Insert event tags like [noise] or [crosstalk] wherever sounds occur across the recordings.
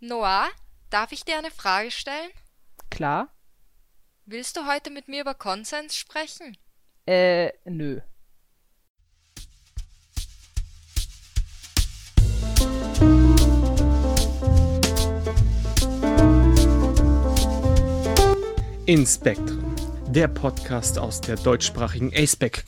Noah, darf ich dir eine Frage stellen? Klar? Willst du heute mit mir über Konsens sprechen? Äh, nö. In Spectrum, der Podcast aus der deutschsprachigen ASPEC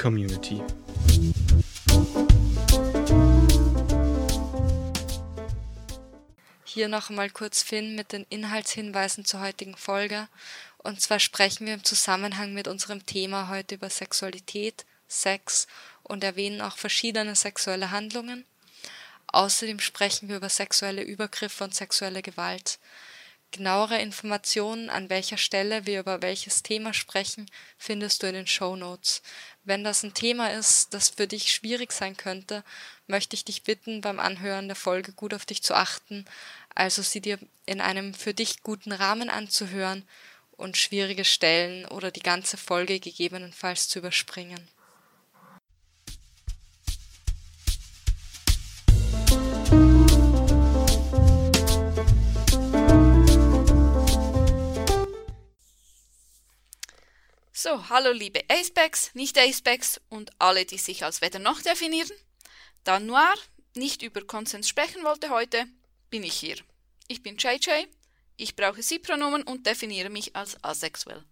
Hier noch einmal kurz Finn mit den Inhaltshinweisen zur heutigen Folge. Und zwar sprechen wir im Zusammenhang mit unserem Thema heute über Sexualität, Sex und erwähnen auch verschiedene sexuelle Handlungen. Außerdem sprechen wir über sexuelle Übergriffe und sexuelle Gewalt. Genauere Informationen, an welcher Stelle wir über welches Thema sprechen, findest du in den Show Notes. Wenn das ein Thema ist, das für dich schwierig sein könnte, möchte ich dich bitten, beim Anhören der Folge gut auf dich zu achten, also sie dir in einem für dich guten Rahmen anzuhören und schwierige Stellen oder die ganze Folge gegebenenfalls zu überspringen. So, hallo liebe Acebacks, nicht Acebacks und alle, die sich als weder noch definieren. Da Noir nicht über Konsens sprechen wollte heute, bin ich hier. Ich bin JJ, ich brauche Sie-Pronomen und definiere mich als asexuell.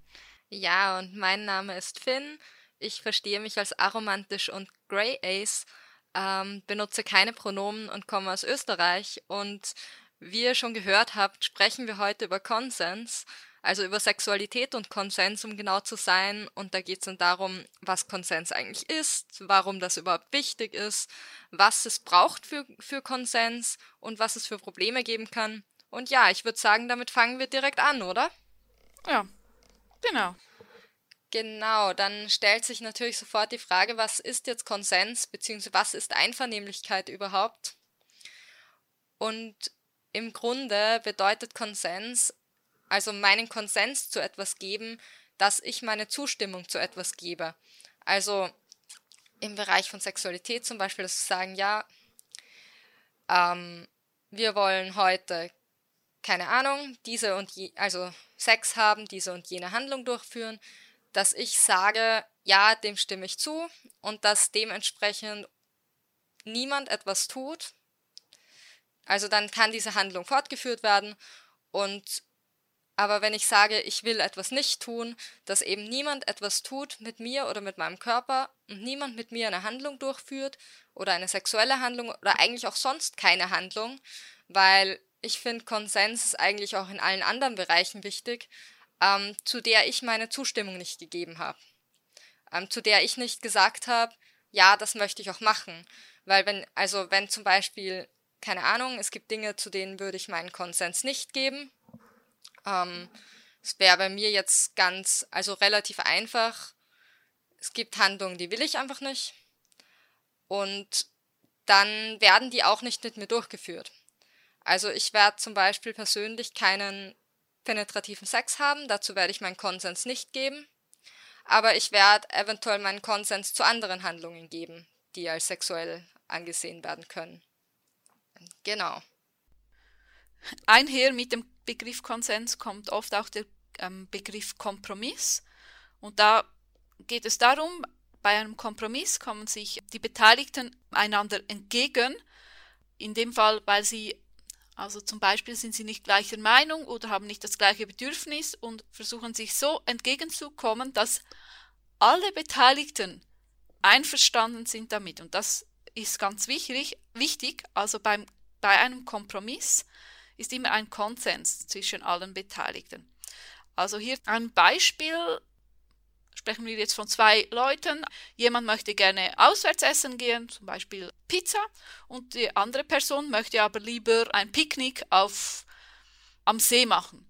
Ja, und mein Name ist Finn. Ich verstehe mich als aromantisch und Grey Ace, ähm, benutze keine Pronomen und komme aus Österreich. Und wie ihr schon gehört habt, sprechen wir heute über Konsens also über Sexualität und Konsens, um genau zu sein. Und da geht es dann darum, was Konsens eigentlich ist, warum das überhaupt wichtig ist, was es braucht für, für Konsens und was es für Probleme geben kann. Und ja, ich würde sagen, damit fangen wir direkt an, oder? Ja, genau. Genau, dann stellt sich natürlich sofort die Frage, was ist jetzt Konsens, beziehungsweise was ist Einvernehmlichkeit überhaupt? Und im Grunde bedeutet Konsens also meinen Konsens zu etwas geben, dass ich meine Zustimmung zu etwas gebe. Also im Bereich von Sexualität zum Beispiel, dass wir sagen, ja, ähm, wir wollen heute, keine Ahnung, diese und je, also Sex haben, diese und jene Handlung durchführen, dass ich sage, ja, dem stimme ich zu und dass dementsprechend niemand etwas tut. Also dann kann diese Handlung fortgeführt werden und aber wenn ich sage, ich will etwas nicht tun, dass eben niemand etwas tut mit mir oder mit meinem Körper und niemand mit mir eine Handlung durchführt oder eine sexuelle Handlung oder eigentlich auch sonst keine Handlung, weil ich finde, Konsens ist eigentlich auch in allen anderen Bereichen wichtig, ähm, zu der ich meine Zustimmung nicht gegeben habe. Ähm, zu der ich nicht gesagt habe, ja, das möchte ich auch machen. Weil wenn, also wenn zum Beispiel, keine Ahnung, es gibt Dinge, zu denen würde ich meinen Konsens nicht geben, ähm, es wäre bei mir jetzt ganz, also relativ einfach. Es gibt Handlungen, die will ich einfach nicht. Und dann werden die auch nicht mit mir durchgeführt. Also ich werde zum Beispiel persönlich keinen penetrativen Sex haben, dazu werde ich meinen Konsens nicht geben. Aber ich werde eventuell meinen Konsens zu anderen Handlungen geben, die als sexuell angesehen werden können. Genau. Einher mit dem Begriff Konsens kommt oft auch der ähm, Begriff Kompromiss. Und da geht es darum, bei einem Kompromiss kommen sich die Beteiligten einander entgegen. In dem Fall, weil sie, also zum Beispiel sind sie nicht gleicher Meinung oder haben nicht das gleiche Bedürfnis und versuchen sich so entgegenzukommen, dass alle Beteiligten einverstanden sind damit. Und das ist ganz wichtig. Also beim, bei einem Kompromiss ist immer ein Konsens zwischen allen Beteiligten. Also hier ein Beispiel, sprechen wir jetzt von zwei Leuten. Jemand möchte gerne auswärts essen gehen, zum Beispiel Pizza, und die andere Person möchte aber lieber ein Picknick auf, am See machen.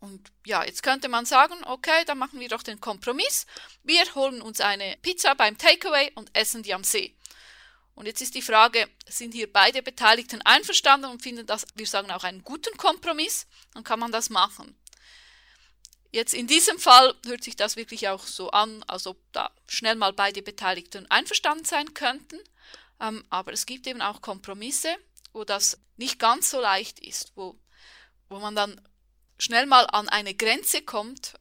Und ja, jetzt könnte man sagen, okay, dann machen wir doch den Kompromiss. Wir holen uns eine Pizza beim Takeaway und essen die am See. Und jetzt ist die Frage, sind hier beide Beteiligten einverstanden und finden das, wir sagen auch einen guten Kompromiss, dann kann man das machen. Jetzt in diesem Fall hört sich das wirklich auch so an, als ob da schnell mal beide Beteiligten einverstanden sein könnten. Ähm, aber es gibt eben auch Kompromisse, wo das nicht ganz so leicht ist, wo wo man dann schnell mal an eine Grenze kommt,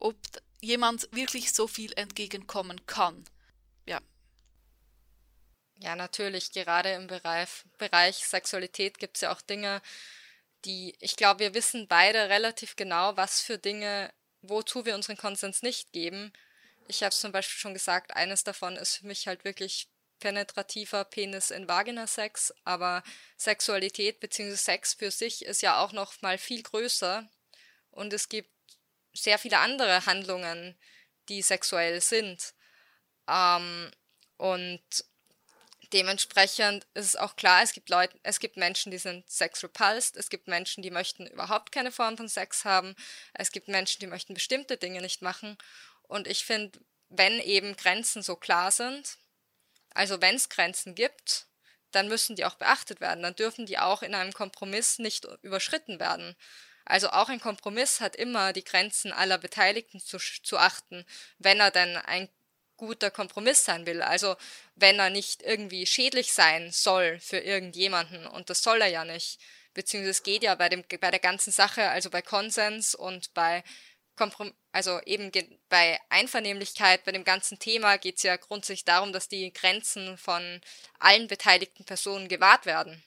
ob jemand wirklich so viel entgegenkommen kann. Ja. Natürlich, gerade im Bereich, Bereich Sexualität gibt es ja auch Dinge, die, ich glaube, wir wissen beide relativ genau, was für Dinge, wozu wir unseren Konsens nicht geben. Ich habe es zum Beispiel schon gesagt, eines davon ist für mich halt wirklich penetrativer Penis in Vagina-Sex, aber Sexualität bzw. Sex für sich ist ja auch noch mal viel größer und es gibt sehr viele andere Handlungen, die sexuell sind. Ähm, und dementsprechend ist es auch klar, es gibt Leute, es gibt Menschen, die sind sex repulsed, es gibt Menschen, die möchten überhaupt keine Form von Sex haben, es gibt Menschen, die möchten bestimmte Dinge nicht machen. Und ich finde, wenn eben Grenzen so klar sind, also wenn es Grenzen gibt, dann müssen die auch beachtet werden. Dann dürfen die auch in einem Kompromiss nicht überschritten werden. Also auch ein Kompromiss hat immer die Grenzen aller Beteiligten zu, zu achten, wenn er denn ein guter Kompromiss sein will. Also wenn er nicht irgendwie schädlich sein soll für irgendjemanden und das soll er ja nicht. Beziehungsweise es geht ja bei, dem, bei der ganzen Sache, also bei Konsens und bei Komprom also eben bei Einvernehmlichkeit, bei dem ganzen Thema geht es ja grundsätzlich darum, dass die Grenzen von allen beteiligten Personen gewahrt werden.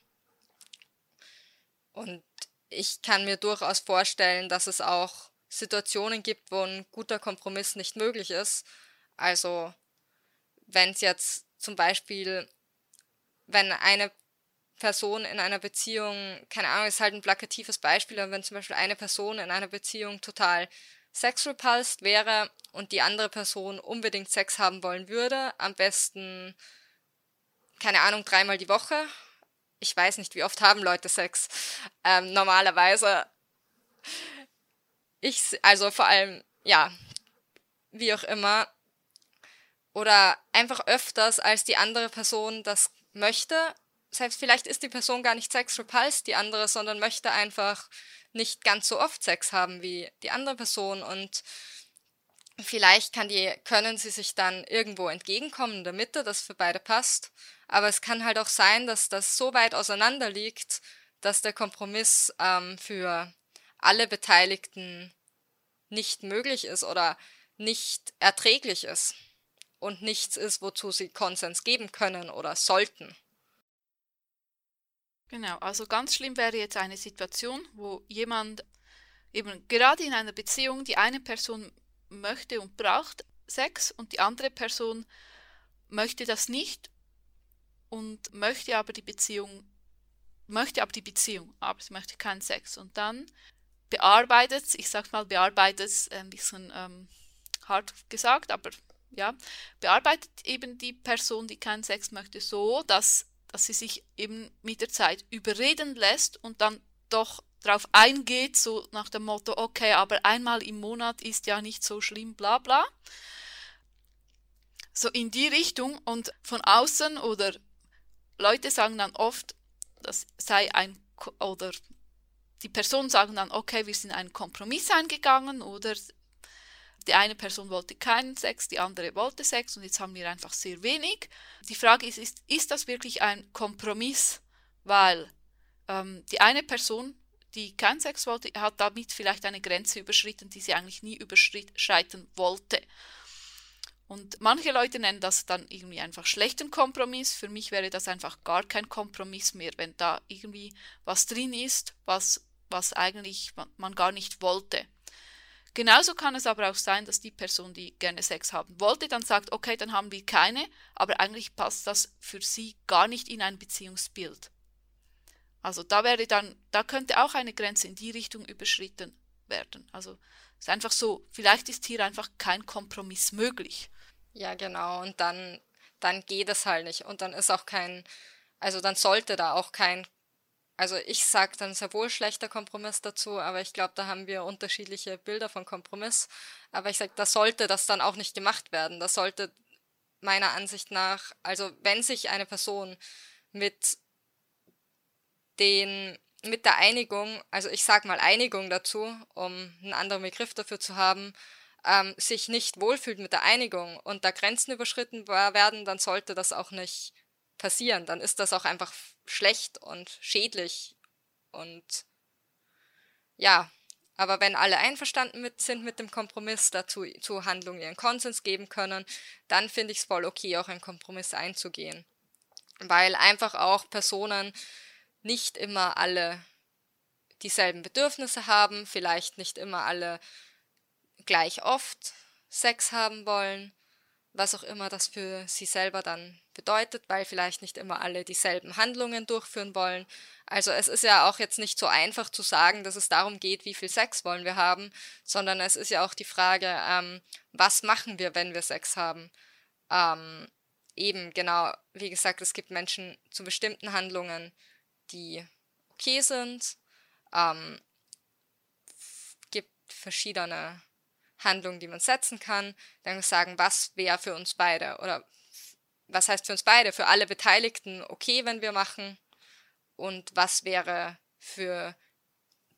Und ich kann mir durchaus vorstellen, dass es auch Situationen gibt, wo ein guter Kompromiss nicht möglich ist. Also wenn es jetzt zum Beispiel, wenn eine Person in einer Beziehung, keine Ahnung, ist halt ein plakatives Beispiel, aber wenn zum Beispiel eine Person in einer Beziehung total sexrepulsed wäre und die andere Person unbedingt Sex haben wollen würde, am besten, keine Ahnung, dreimal die Woche. Ich weiß nicht, wie oft haben Leute Sex. Ähm, normalerweise. Ich, also vor allem, ja, wie auch immer. Oder einfach öfters, als die andere Person das möchte. Selbst vielleicht ist die Person gar nicht sexrepulsed, die andere, sondern möchte einfach nicht ganz so oft Sex haben wie die andere Person und vielleicht kann die, können sie sich dann irgendwo entgegenkommen in der Mitte, das für beide passt. Aber es kann halt auch sein, dass das so weit auseinander liegt, dass der Kompromiss ähm, für alle Beteiligten nicht möglich ist oder nicht erträglich ist und nichts ist, wozu sie Konsens geben können oder sollten. Genau, also ganz schlimm wäre jetzt eine Situation, wo jemand eben gerade in einer Beziehung, die eine Person möchte und braucht Sex und die andere Person möchte das nicht und möchte aber die Beziehung, möchte aber die Beziehung, aber sie möchte keinen Sex. Und dann bearbeitet, ich sag mal, bearbeitet ein bisschen ähm, hart gesagt, aber ja, bearbeitet eben die Person, die keinen Sex möchte, so, dass dass sie sich eben mit der Zeit überreden lässt und dann doch darauf eingeht, so nach dem Motto, okay, aber einmal im Monat ist ja nicht so schlimm, bla bla. So in die Richtung und von außen oder Leute sagen dann oft, das sei ein oder die Personen sagen dann, okay, wir sind einen Kompromiss eingegangen oder die eine Person wollte keinen Sex, die andere wollte Sex und jetzt haben wir einfach sehr wenig. Die Frage ist, ist, ist das wirklich ein Kompromiss? Weil ähm, die eine Person, die keinen Sex wollte, hat damit vielleicht eine Grenze überschritten, die sie eigentlich nie überschreiten wollte. Und manche Leute nennen das dann irgendwie einfach schlechten Kompromiss. Für mich wäre das einfach gar kein Kompromiss mehr, wenn da irgendwie was drin ist, was, was eigentlich man gar nicht wollte. Genauso kann es aber auch sein, dass die Person, die gerne Sex haben wollte, dann sagt, okay, dann haben wir keine, aber eigentlich passt das für sie gar nicht in ein Beziehungsbild. Also da wäre dann, da könnte auch eine Grenze in die Richtung überschritten werden. Also es ist einfach so, vielleicht ist hier einfach kein Kompromiss möglich. Ja, genau, und dann, dann geht es halt nicht. Und dann ist auch kein, also dann sollte da auch kein also ich sage dann sehr wohl schlechter Kompromiss dazu, aber ich glaube, da haben wir unterschiedliche Bilder von Kompromiss. Aber ich sage, da sollte das dann auch nicht gemacht werden. Das sollte meiner Ansicht nach, also wenn sich eine Person mit den mit der Einigung, also ich sage mal Einigung dazu, um einen anderen Begriff dafür zu haben, ähm, sich nicht wohlfühlt mit der Einigung und da Grenzen überschritten werden, dann sollte das auch nicht passieren. Dann ist das auch einfach schlecht und schädlich und ja, aber wenn alle einverstanden mit, sind mit dem Kompromiss, dazu zu Handlungen ihren Konsens geben können, dann finde ich es voll okay, auch einen Kompromiss einzugehen. Weil einfach auch Personen nicht immer alle dieselben Bedürfnisse haben, vielleicht nicht immer alle gleich oft Sex haben wollen, was auch immer das für sie selber dann bedeutet, weil vielleicht nicht immer alle dieselben Handlungen durchführen wollen. Also es ist ja auch jetzt nicht so einfach zu sagen, dass es darum geht, wie viel Sex wollen wir haben, sondern es ist ja auch die Frage, ähm, was machen wir, wenn wir Sex haben. Ähm, eben, genau, wie gesagt, es gibt Menschen zu bestimmten Handlungen, die okay sind. Ähm, gibt verschiedene Handlungen, die man setzen kann. Dann sagen, was wäre für uns beide oder was heißt für uns beide, für alle Beteiligten okay, wenn wir machen und was wäre für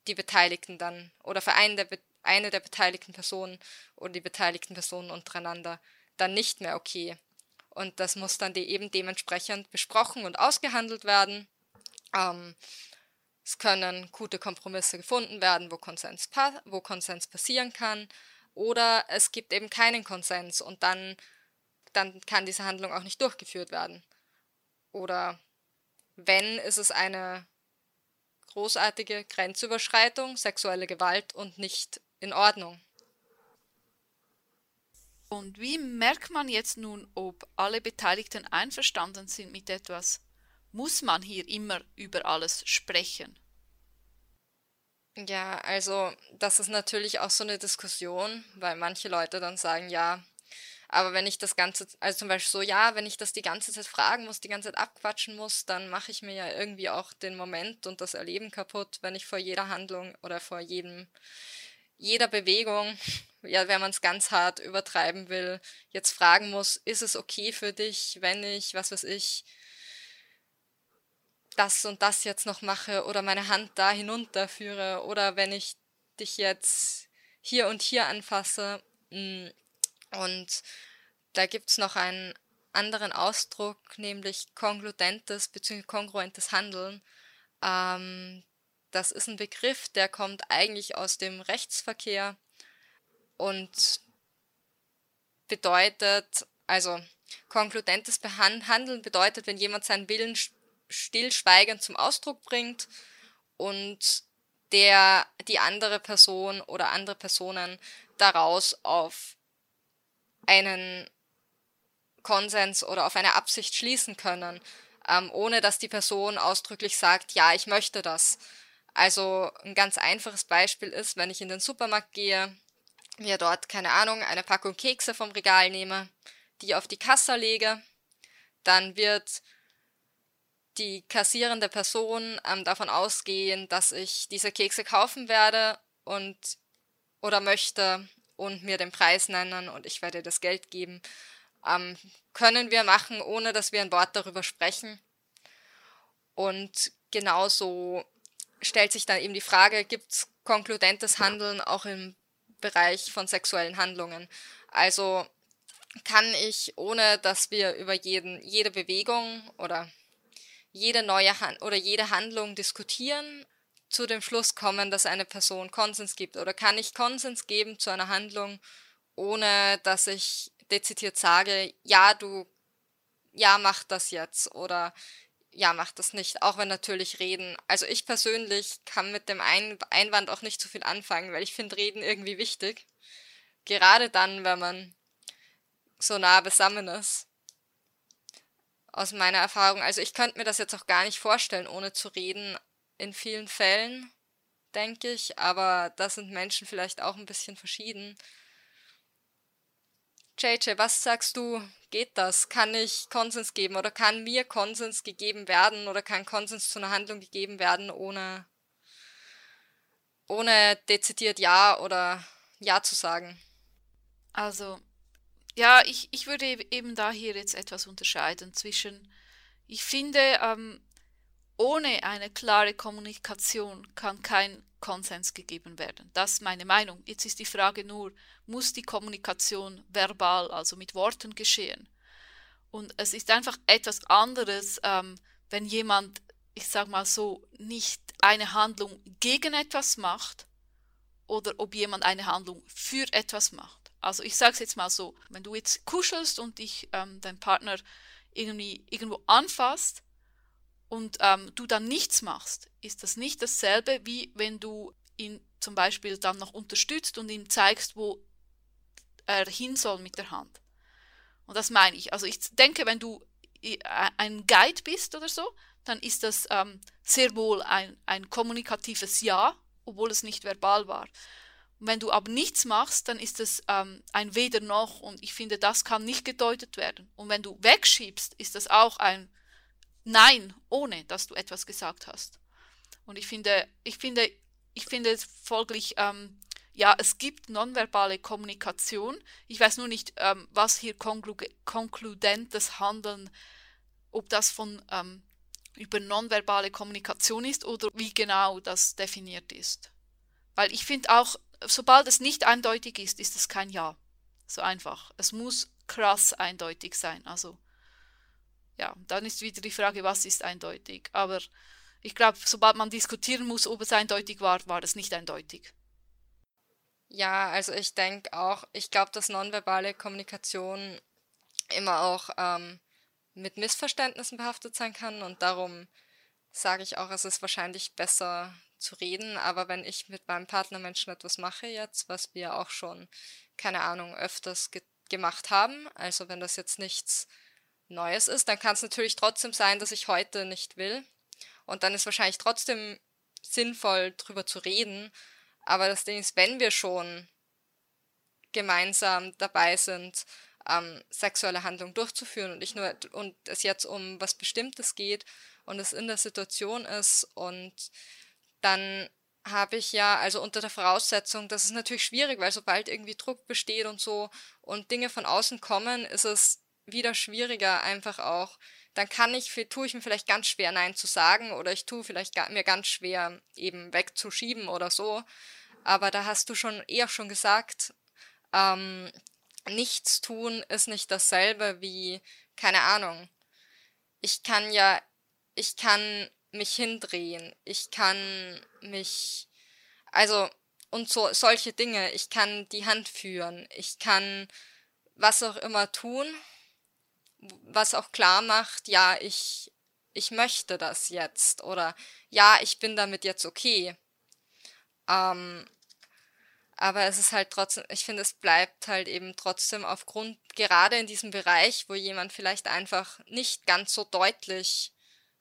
die Beteiligten dann oder für einen der eine der beteiligten Personen oder die beteiligten Personen untereinander dann nicht mehr okay. Und das muss dann die eben dementsprechend besprochen und ausgehandelt werden. Ähm, es können gute Kompromisse gefunden werden, wo Konsens, wo Konsens passieren kann. Oder es gibt eben keinen Konsens und dann, dann kann diese Handlung auch nicht durchgeführt werden. Oder wenn, ist es eine großartige Grenzüberschreitung, sexuelle Gewalt und nicht in Ordnung. Und wie merkt man jetzt nun, ob alle Beteiligten einverstanden sind mit etwas? Muss man hier immer über alles sprechen? Ja, also das ist natürlich auch so eine Diskussion, weil manche Leute dann sagen, ja, aber wenn ich das Ganze, also zum Beispiel so, ja, wenn ich das die ganze Zeit fragen muss, die ganze Zeit abquatschen muss, dann mache ich mir ja irgendwie auch den Moment und das Erleben kaputt, wenn ich vor jeder Handlung oder vor jedem, jeder Bewegung, [laughs] ja, wenn man es ganz hart übertreiben will, jetzt fragen muss, ist es okay für dich, wenn ich, was weiß ich, das und das jetzt noch mache oder meine Hand da hinunterführe oder wenn ich dich jetzt hier und hier anfasse, mm, und da gibt es noch einen anderen Ausdruck, nämlich kongludentes bzw. kongruentes Handeln. Ähm, das ist ein Begriff, der kommt eigentlich aus dem Rechtsverkehr und bedeutet, also konkludentes Handeln bedeutet, wenn jemand seinen Willen stillschweigend zum Ausdruck bringt und der die andere Person oder andere Personen daraus auf einen Konsens oder auf eine Absicht schließen können, ähm, ohne dass die Person ausdrücklich sagt, ja, ich möchte das. Also ein ganz einfaches Beispiel ist, wenn ich in den Supermarkt gehe, mir dort, keine Ahnung, eine Packung Kekse vom Regal nehme, die auf die Kasse lege, dann wird die kassierende Person ähm, davon ausgehen, dass ich diese Kekse kaufen werde und oder möchte und mir den Preis nennen und ich werde das Geld geben. Ähm, können wir machen, ohne dass wir ein Wort darüber sprechen. Und genauso stellt sich dann eben die Frage, gibt es konkludentes Handeln auch im Bereich von sexuellen Handlungen? Also kann ich, ohne dass wir über jeden, jede Bewegung oder jede neue Han oder jede Handlung diskutieren, zu dem Schluss kommen, dass eine Person Konsens gibt? Oder kann ich Konsens geben zu einer Handlung, ohne dass ich dezidiert sage, ja, du, ja, mach das jetzt oder ja, mach das nicht, auch wenn natürlich Reden. Also ich persönlich kann mit dem Einwand auch nicht so viel anfangen, weil ich finde Reden irgendwie wichtig. Gerade dann, wenn man so nah beisammen ist. Aus meiner Erfahrung. Also ich könnte mir das jetzt auch gar nicht vorstellen, ohne zu reden, in vielen Fällen, denke ich, aber da sind Menschen vielleicht auch ein bisschen verschieden. JJ, was sagst du? Geht das? Kann ich Konsens geben oder kann mir Konsens gegeben werden oder kann Konsens zu einer Handlung gegeben werden, ohne, ohne dezidiert Ja oder Ja zu sagen? Also, ja, ich, ich würde eben da hier jetzt etwas unterscheiden zwischen, ich finde, ähm, ohne eine klare Kommunikation kann kein Konsens gegeben werden. Das ist meine Meinung. Jetzt ist die Frage nur, muss die Kommunikation verbal, also mit Worten geschehen? Und es ist einfach etwas anderes, ähm, wenn jemand, ich sage mal so, nicht eine Handlung gegen etwas macht, oder ob jemand eine Handlung für etwas macht. Also ich sage es jetzt mal so, wenn du jetzt kuschelst und dich ähm, dein Partner irgendwie irgendwo anfasst und ähm, du dann nichts machst, ist das nicht dasselbe, wie wenn du ihn zum Beispiel dann noch unterstützt und ihm zeigst, wo er hin soll mit der Hand. Und das meine ich. Also ich denke, wenn du ein Guide bist oder so, dann ist das ähm, sehr wohl ein, ein kommunikatives Ja, obwohl es nicht verbal war. Und wenn du aber nichts machst, dann ist es ähm, ein Weder noch und ich finde, das kann nicht gedeutet werden. Und wenn du wegschiebst, ist das auch ein Nein, ohne dass du etwas gesagt hast. Und ich finde, ich finde, ich finde es folglich, ähm, ja, es gibt nonverbale Kommunikation. Ich weiß nur nicht, ähm, was hier konklu konkludentes Handeln, ob das von ähm, über nonverbale Kommunikation ist oder wie genau das definiert ist. Weil ich finde auch, sobald es nicht eindeutig ist, ist es kein Ja. So einfach. Es muss krass eindeutig sein. Also, ja, dann ist wieder die Frage, was ist eindeutig. Aber ich glaube, sobald man diskutieren muss, ob es eindeutig war, war es nicht eindeutig. Ja, also ich denke auch, ich glaube, dass nonverbale Kommunikation immer auch ähm, mit Missverständnissen behaftet sein kann und darum sage ich auch, es ist wahrscheinlich besser zu reden, aber wenn ich mit meinem Partnermenschen etwas mache jetzt, was wir auch schon, keine Ahnung, öfters ge gemacht haben, also wenn das jetzt nichts Neues ist, dann kann es natürlich trotzdem sein, dass ich heute nicht will. Und dann ist wahrscheinlich trotzdem sinnvoll drüber zu reden, aber das Ding ist, wenn wir schon gemeinsam dabei sind, ähm, sexuelle Handlung durchzuführen und nicht nur und es jetzt um was Bestimmtes geht und es in der Situation ist und dann habe ich ja, also unter der Voraussetzung, das ist natürlich schwierig, weil sobald irgendwie Druck besteht und so und Dinge von außen kommen, ist es wieder schwieriger einfach auch. Dann kann ich, tue ich mir vielleicht ganz schwer Nein zu sagen oder ich tue vielleicht mir ganz schwer eben wegzuschieben oder so. Aber da hast du schon eher schon gesagt, ähm, nichts tun ist nicht dasselbe wie, keine Ahnung. Ich kann ja, ich kann mich hindrehen, ich kann mich, also, und so, solche Dinge, ich kann die Hand führen, ich kann was auch immer tun, was auch klar macht, ja, ich, ich möchte das jetzt oder ja, ich bin damit jetzt okay. Ähm, aber es ist halt trotzdem, ich finde, es bleibt halt eben trotzdem aufgrund, gerade in diesem Bereich, wo jemand vielleicht einfach nicht ganz so deutlich,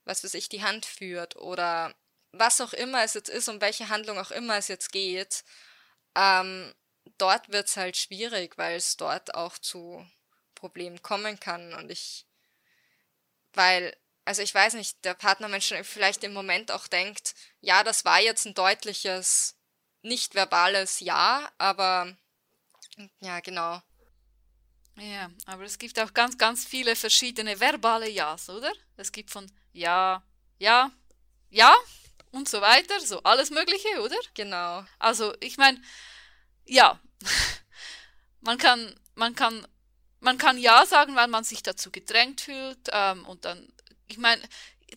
was weiß ich, die Hand führt oder was auch immer es jetzt ist, um welche Handlung auch immer es jetzt geht, ähm, dort wird es halt schwierig, weil es dort auch zu Problemen kommen kann. Und ich, weil, also ich weiß nicht, der Partnermensch vielleicht im Moment auch denkt, ja, das war jetzt ein deutliches nicht verbales Ja, aber ja, genau. Ja, aber es gibt auch ganz, ganz viele verschiedene verbale Ja's, oder? Es gibt von Ja, Ja, Ja und so weiter, so alles Mögliche, oder? Genau. Also, ich meine, ja, [laughs] man kann, man kann, man kann Ja sagen, weil man sich dazu gedrängt fühlt ähm, und dann, ich meine,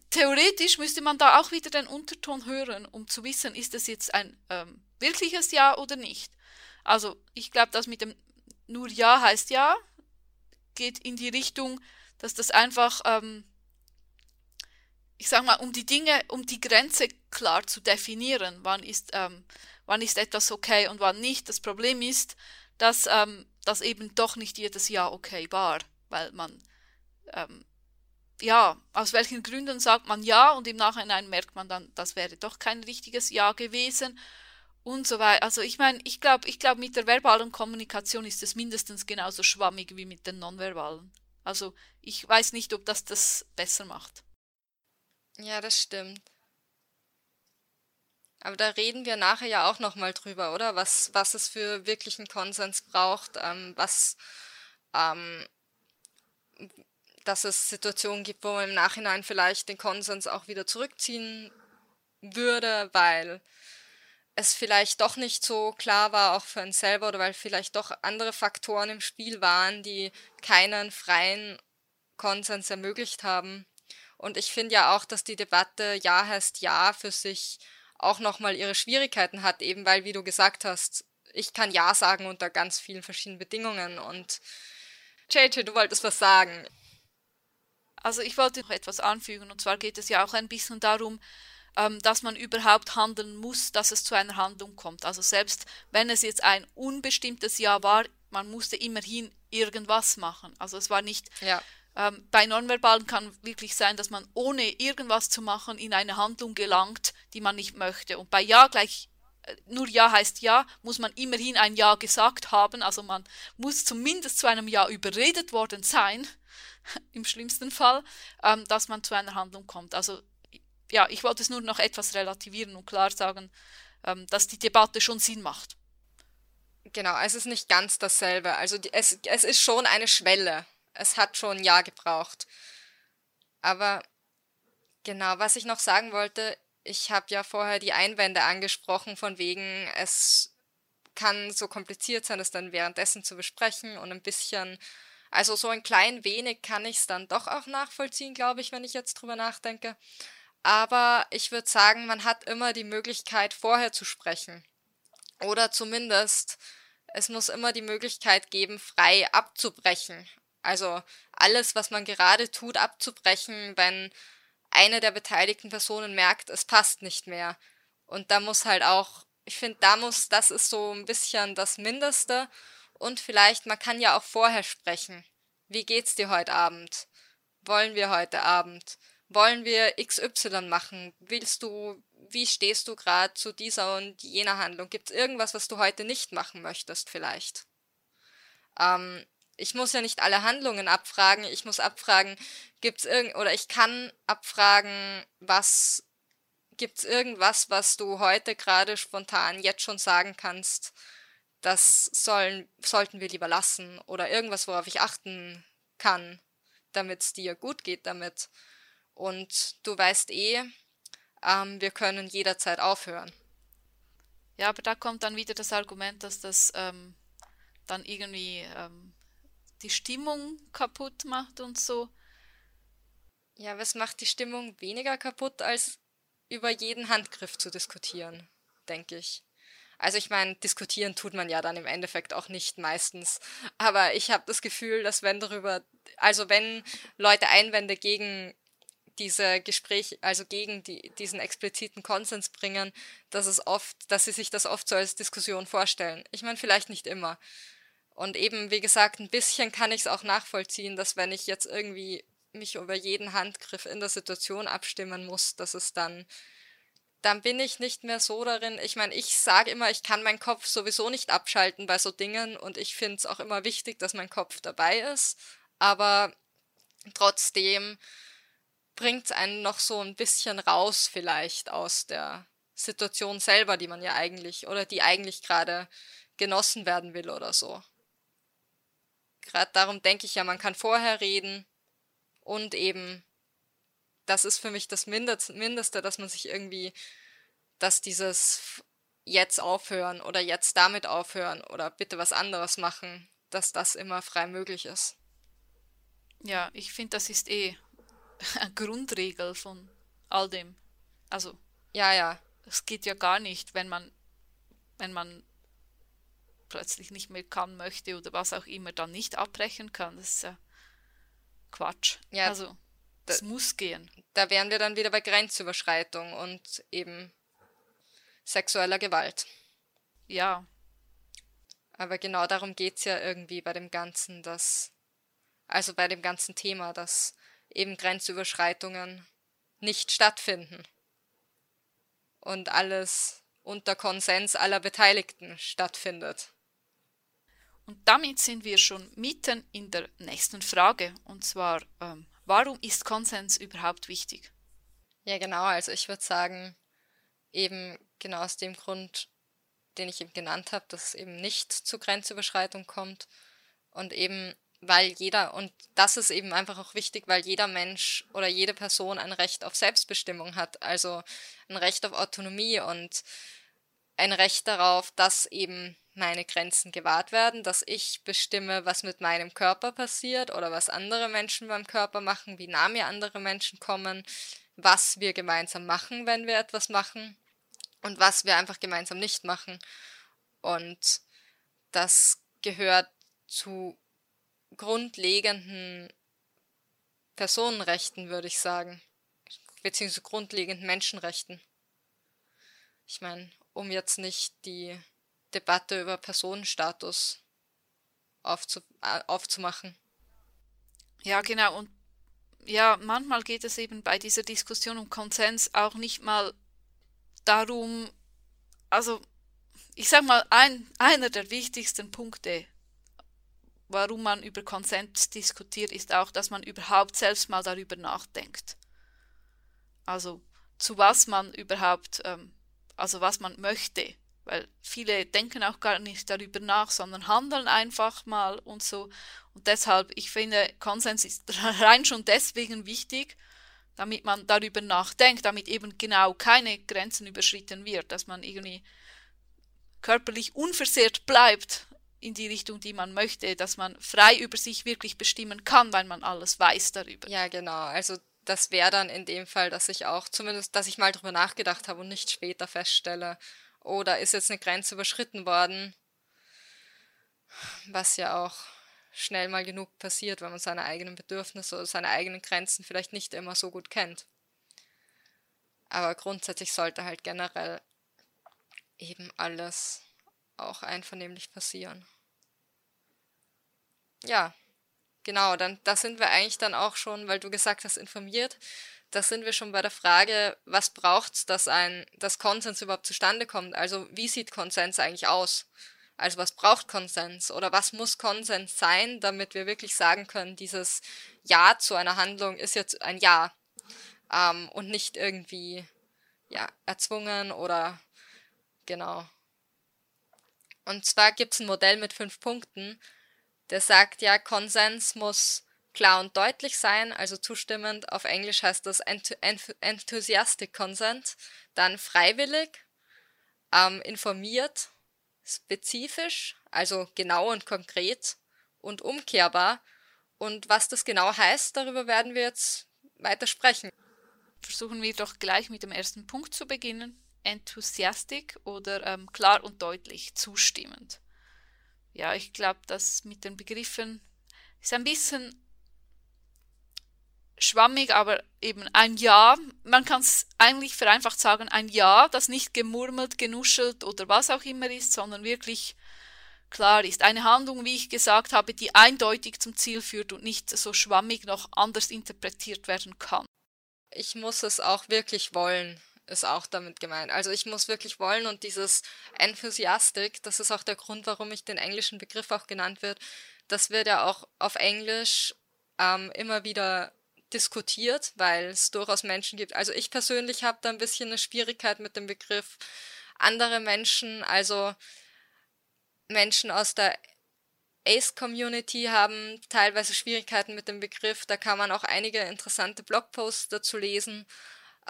theoretisch müsste man da auch wieder den Unterton hören, um zu wissen, ist es jetzt ein ähm, wirkliches Ja oder nicht. Also ich glaube, das mit dem nur Ja heißt Ja geht in die Richtung, dass das einfach, ähm, ich sage mal, um die Dinge, um die Grenze klar zu definieren, wann ist, ähm, wann ist etwas okay und wann nicht. Das Problem ist, dass, ähm, dass eben doch nicht jedes Ja okay war, weil man ähm, ja, aus welchen Gründen sagt man ja und im Nachhinein merkt man dann, das wäre doch kein richtiges Ja gewesen und so weiter. Also ich meine, ich glaube, ich glaube, mit der verbalen Kommunikation ist es mindestens genauso schwammig wie mit den nonverbalen. Also ich weiß nicht, ob das das besser macht. Ja, das stimmt. Aber da reden wir nachher ja auch nochmal drüber, oder? Was, was es für wirklichen Konsens braucht, ähm, was, ähm, dass es Situationen gibt, wo man im Nachhinein vielleicht den Konsens auch wieder zurückziehen würde, weil es vielleicht doch nicht so klar war, auch für einen selber, oder weil vielleicht doch andere Faktoren im Spiel waren, die keinen freien Konsens ermöglicht haben. Und ich finde ja auch, dass die Debatte Ja heißt Ja für sich auch nochmal ihre Schwierigkeiten hat, eben weil, wie du gesagt hast, ich kann Ja sagen unter ganz vielen verschiedenen Bedingungen. Und JJ, du wolltest was sagen. Also ich wollte noch etwas anfügen, und zwar geht es ja auch ein bisschen darum, ähm, dass man überhaupt handeln muss, dass es zu einer Handlung kommt. Also selbst wenn es jetzt ein unbestimmtes Ja war, man musste immerhin irgendwas machen. Also es war nicht Ja. ähm, bei Nonverbalen kann wirklich sein, dass man ohne irgendwas zu machen in eine Handlung gelangt, die man nicht möchte. Und bei Ja gleich äh, nur Ja heißt Ja, muss man immerhin ein Ja gesagt haben. Also man muss zumindest zu einem Ja überredet worden sein, [laughs] im schlimmsten Fall, ähm, dass man zu einer Handlung kommt. Also ja, ich wollte es nur noch etwas relativieren und klar sagen, ähm, dass die Debatte schon Sinn macht. Genau, es ist nicht ganz dasselbe. Also die, es, es ist schon eine Schwelle. Es hat schon ein Jahr gebraucht. Aber genau, was ich noch sagen wollte, ich habe ja vorher die Einwände angesprochen, von wegen, es kann so kompliziert sein, es dann währenddessen zu besprechen und ein bisschen, also so ein klein wenig kann ich es dann doch auch nachvollziehen, glaube ich, wenn ich jetzt drüber nachdenke. Aber ich würde sagen, man hat immer die Möglichkeit, vorher zu sprechen. Oder zumindest, es muss immer die Möglichkeit geben, frei abzubrechen. Also alles, was man gerade tut, abzubrechen, wenn eine der beteiligten Personen merkt, es passt nicht mehr. Und da muss halt auch, ich finde, da muss, das ist so ein bisschen das Mindeste. Und vielleicht, man kann ja auch vorher sprechen. Wie geht's dir heute Abend? Wollen wir heute Abend? Wollen wir XY machen? Willst du, wie stehst du gerade zu dieser und jener Handlung? Gibt es irgendwas, was du heute nicht machen möchtest, vielleicht? Ähm, ich muss ja nicht alle Handlungen abfragen. Ich muss abfragen, gibt's irgend oder ich kann abfragen, was gibt's irgendwas, was du heute gerade spontan jetzt schon sagen kannst, das sollen sollten wir lieber lassen oder irgendwas, worauf ich achten kann, damit es dir gut geht damit. Und du weißt eh, ähm, wir können jederzeit aufhören. Ja, aber da kommt dann wieder das Argument, dass das ähm, dann irgendwie ähm, die Stimmung kaputt macht und so. Ja, was macht die Stimmung weniger kaputt, als über jeden Handgriff zu diskutieren, denke ich. Also ich meine, diskutieren tut man ja dann im Endeffekt auch nicht meistens. Aber ich habe das Gefühl, dass wenn darüber, also wenn Leute Einwände gegen diese Gespräche, also gegen die, diesen expliziten Konsens bringen, dass es oft, dass sie sich das oft so als Diskussion vorstellen. Ich meine, vielleicht nicht immer. Und eben, wie gesagt, ein bisschen kann ich es auch nachvollziehen, dass wenn ich jetzt irgendwie mich über jeden Handgriff in der Situation abstimmen muss, dass es dann, dann bin ich nicht mehr so darin. Ich meine, ich sage immer, ich kann meinen Kopf sowieso nicht abschalten bei so Dingen und ich finde es auch immer wichtig, dass mein Kopf dabei ist. Aber trotzdem bringt es einen noch so ein bisschen raus vielleicht aus der Situation selber, die man ja eigentlich oder die eigentlich gerade genossen werden will oder so. Gerade darum denke ich ja, man kann vorher reden und eben, das ist für mich das Mindeste, dass man sich irgendwie, dass dieses jetzt aufhören oder jetzt damit aufhören oder bitte was anderes machen, dass das immer frei möglich ist. Ja, ich finde, das ist eh [laughs] Grundregel von all dem. Also. Ja, ja. Es geht ja gar nicht, wenn man, wenn man plötzlich nicht mehr kann, möchte oder was auch immer, dann nicht abbrechen kann. Das ist ja Quatsch. Ja, also, das muss gehen. Da wären wir dann wieder bei Grenzüberschreitung und eben sexueller Gewalt. Ja. Aber genau darum geht es ja irgendwie bei dem Ganzen, dass, also bei dem ganzen Thema, dass eben Grenzüberschreitungen nicht stattfinden und alles unter Konsens aller Beteiligten stattfindet. Und damit sind wir schon mitten in der nächsten Frage, und zwar, ähm, warum ist Konsens überhaupt wichtig? Ja, genau, also ich würde sagen, eben genau aus dem Grund, den ich eben genannt habe, dass es eben nicht zu Grenzüberschreitung kommt und eben weil jeder, und das ist eben einfach auch wichtig, weil jeder Mensch oder jede Person ein Recht auf Selbstbestimmung hat, also ein Recht auf Autonomie und ein Recht darauf, dass eben meine Grenzen gewahrt werden, dass ich bestimme, was mit meinem Körper passiert oder was andere Menschen beim Körper machen, wie nah mir andere Menschen kommen, was wir gemeinsam machen, wenn wir etwas machen. und was wir einfach gemeinsam nicht machen. Und das gehört zu grundlegenden Personenrechten, würde ich sagen, beziehungsweise grundlegenden Menschenrechten. Ich meine, um jetzt nicht die Debatte über Personenstatus aufzu äh, aufzumachen. Ja, genau. Und ja, manchmal geht es eben bei dieser Diskussion um Konsens auch nicht mal darum, also ich sag mal, ein, einer der wichtigsten Punkte, warum man über Konsens diskutiert, ist auch, dass man überhaupt selbst mal darüber nachdenkt. Also zu was man überhaupt, ähm, also was man möchte. Weil viele denken auch gar nicht darüber nach, sondern handeln einfach mal und so. Und deshalb, ich finde, Konsens ist [laughs] rein schon deswegen wichtig, damit man darüber nachdenkt, damit eben genau keine Grenzen überschritten wird, dass man irgendwie körperlich unversehrt bleibt in die Richtung, die man möchte, dass man frei über sich wirklich bestimmen kann, weil man alles weiß darüber. Ja, genau. Also das wäre dann in dem Fall, dass ich auch zumindest, dass ich mal drüber nachgedacht habe und nicht später feststelle, da ist jetzt eine Grenze überschritten worden, was ja auch schnell mal genug passiert, wenn man seine eigenen Bedürfnisse oder seine eigenen Grenzen vielleicht nicht immer so gut kennt. Aber grundsätzlich sollte halt generell eben alles auch einvernehmlich passieren. Ja, genau, dann da sind wir eigentlich dann auch schon, weil du gesagt hast, informiert, da sind wir schon bei der Frage, was braucht es, dass ein, dass Konsens überhaupt zustande kommt? Also wie sieht Konsens eigentlich aus? Also was braucht Konsens oder was muss Konsens sein, damit wir wirklich sagen können, dieses Ja zu einer Handlung ist jetzt ein Ja ähm, und nicht irgendwie ja erzwungen oder genau. Und zwar gibt es ein Modell mit fünf Punkten, der sagt ja, Konsens muss klar und deutlich sein, also zustimmend. Auf Englisch heißt das enthusiastic consent. Dann freiwillig, ähm, informiert spezifisch, also genau und konkret und umkehrbar. Und was das genau heißt, darüber werden wir jetzt weiter sprechen. Versuchen wir doch gleich mit dem ersten Punkt zu beginnen. Enthusiastik oder ähm, klar und deutlich zustimmend. Ja, ich glaube, das mit den Begriffen ist ein bisschen schwammig, aber eben ein Ja, man kann es eigentlich vereinfacht sagen, ein Ja, das nicht gemurmelt, genuschelt oder was auch immer ist, sondern wirklich klar ist. Eine Handlung, wie ich gesagt habe, die eindeutig zum Ziel führt und nicht so schwammig noch anders interpretiert werden kann. Ich muss es auch wirklich wollen, ist auch damit gemeint. Also ich muss wirklich wollen und dieses Enthusiastic, das ist auch der Grund, warum ich den englischen Begriff auch genannt wird. Das wird ja auch auf Englisch ähm, immer wieder diskutiert, weil es durchaus Menschen gibt. Also ich persönlich habe da ein bisschen eine Schwierigkeit mit dem Begriff. Andere Menschen, also Menschen aus der Ace-Community haben teilweise Schwierigkeiten mit dem Begriff. Da kann man auch einige interessante Blogposts dazu lesen.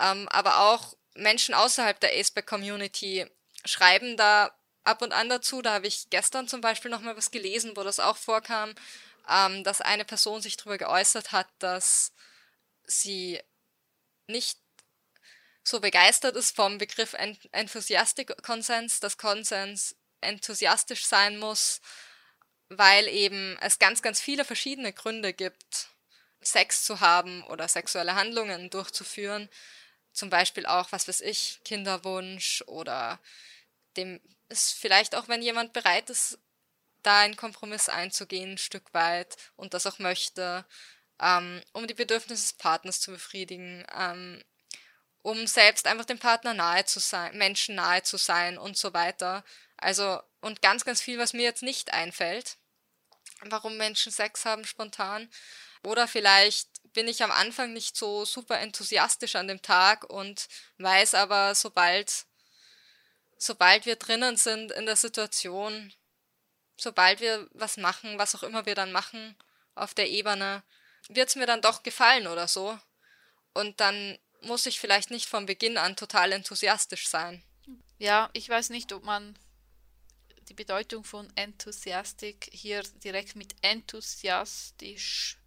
Ähm, aber auch Menschen außerhalb der Aceback-Community schreiben da ab und an dazu. Da habe ich gestern zum Beispiel nochmal was gelesen, wo das auch vorkam, ähm, dass eine Person sich darüber geäußert hat, dass sie nicht so begeistert ist vom Begriff Enthusiastic Konsens, dass Konsens enthusiastisch sein muss, weil eben es ganz, ganz viele verschiedene Gründe gibt, Sex zu haben oder sexuelle Handlungen durchzuführen. Zum Beispiel auch, was weiß ich, Kinderwunsch oder dem ist vielleicht auch, wenn jemand bereit ist, da einen Kompromiss einzugehen, ein Stück weit und das auch möchte, ähm, um die Bedürfnisse des Partners zu befriedigen, ähm, um selbst einfach dem Partner nahe zu sein, Menschen nahe zu sein und so weiter. Also, und ganz, ganz viel, was mir jetzt nicht einfällt, warum Menschen Sex haben spontan. Oder vielleicht bin ich am Anfang nicht so super enthusiastisch an dem Tag und weiß aber, sobald, sobald wir drinnen sind in der Situation, sobald wir was machen, was auch immer wir dann machen auf der Ebene, wird es mir dann doch gefallen oder so. Und dann muss ich vielleicht nicht von Beginn an total enthusiastisch sein. Ja, ich weiß nicht, ob man die Bedeutung von Enthusiastik hier direkt mit enthusiastisch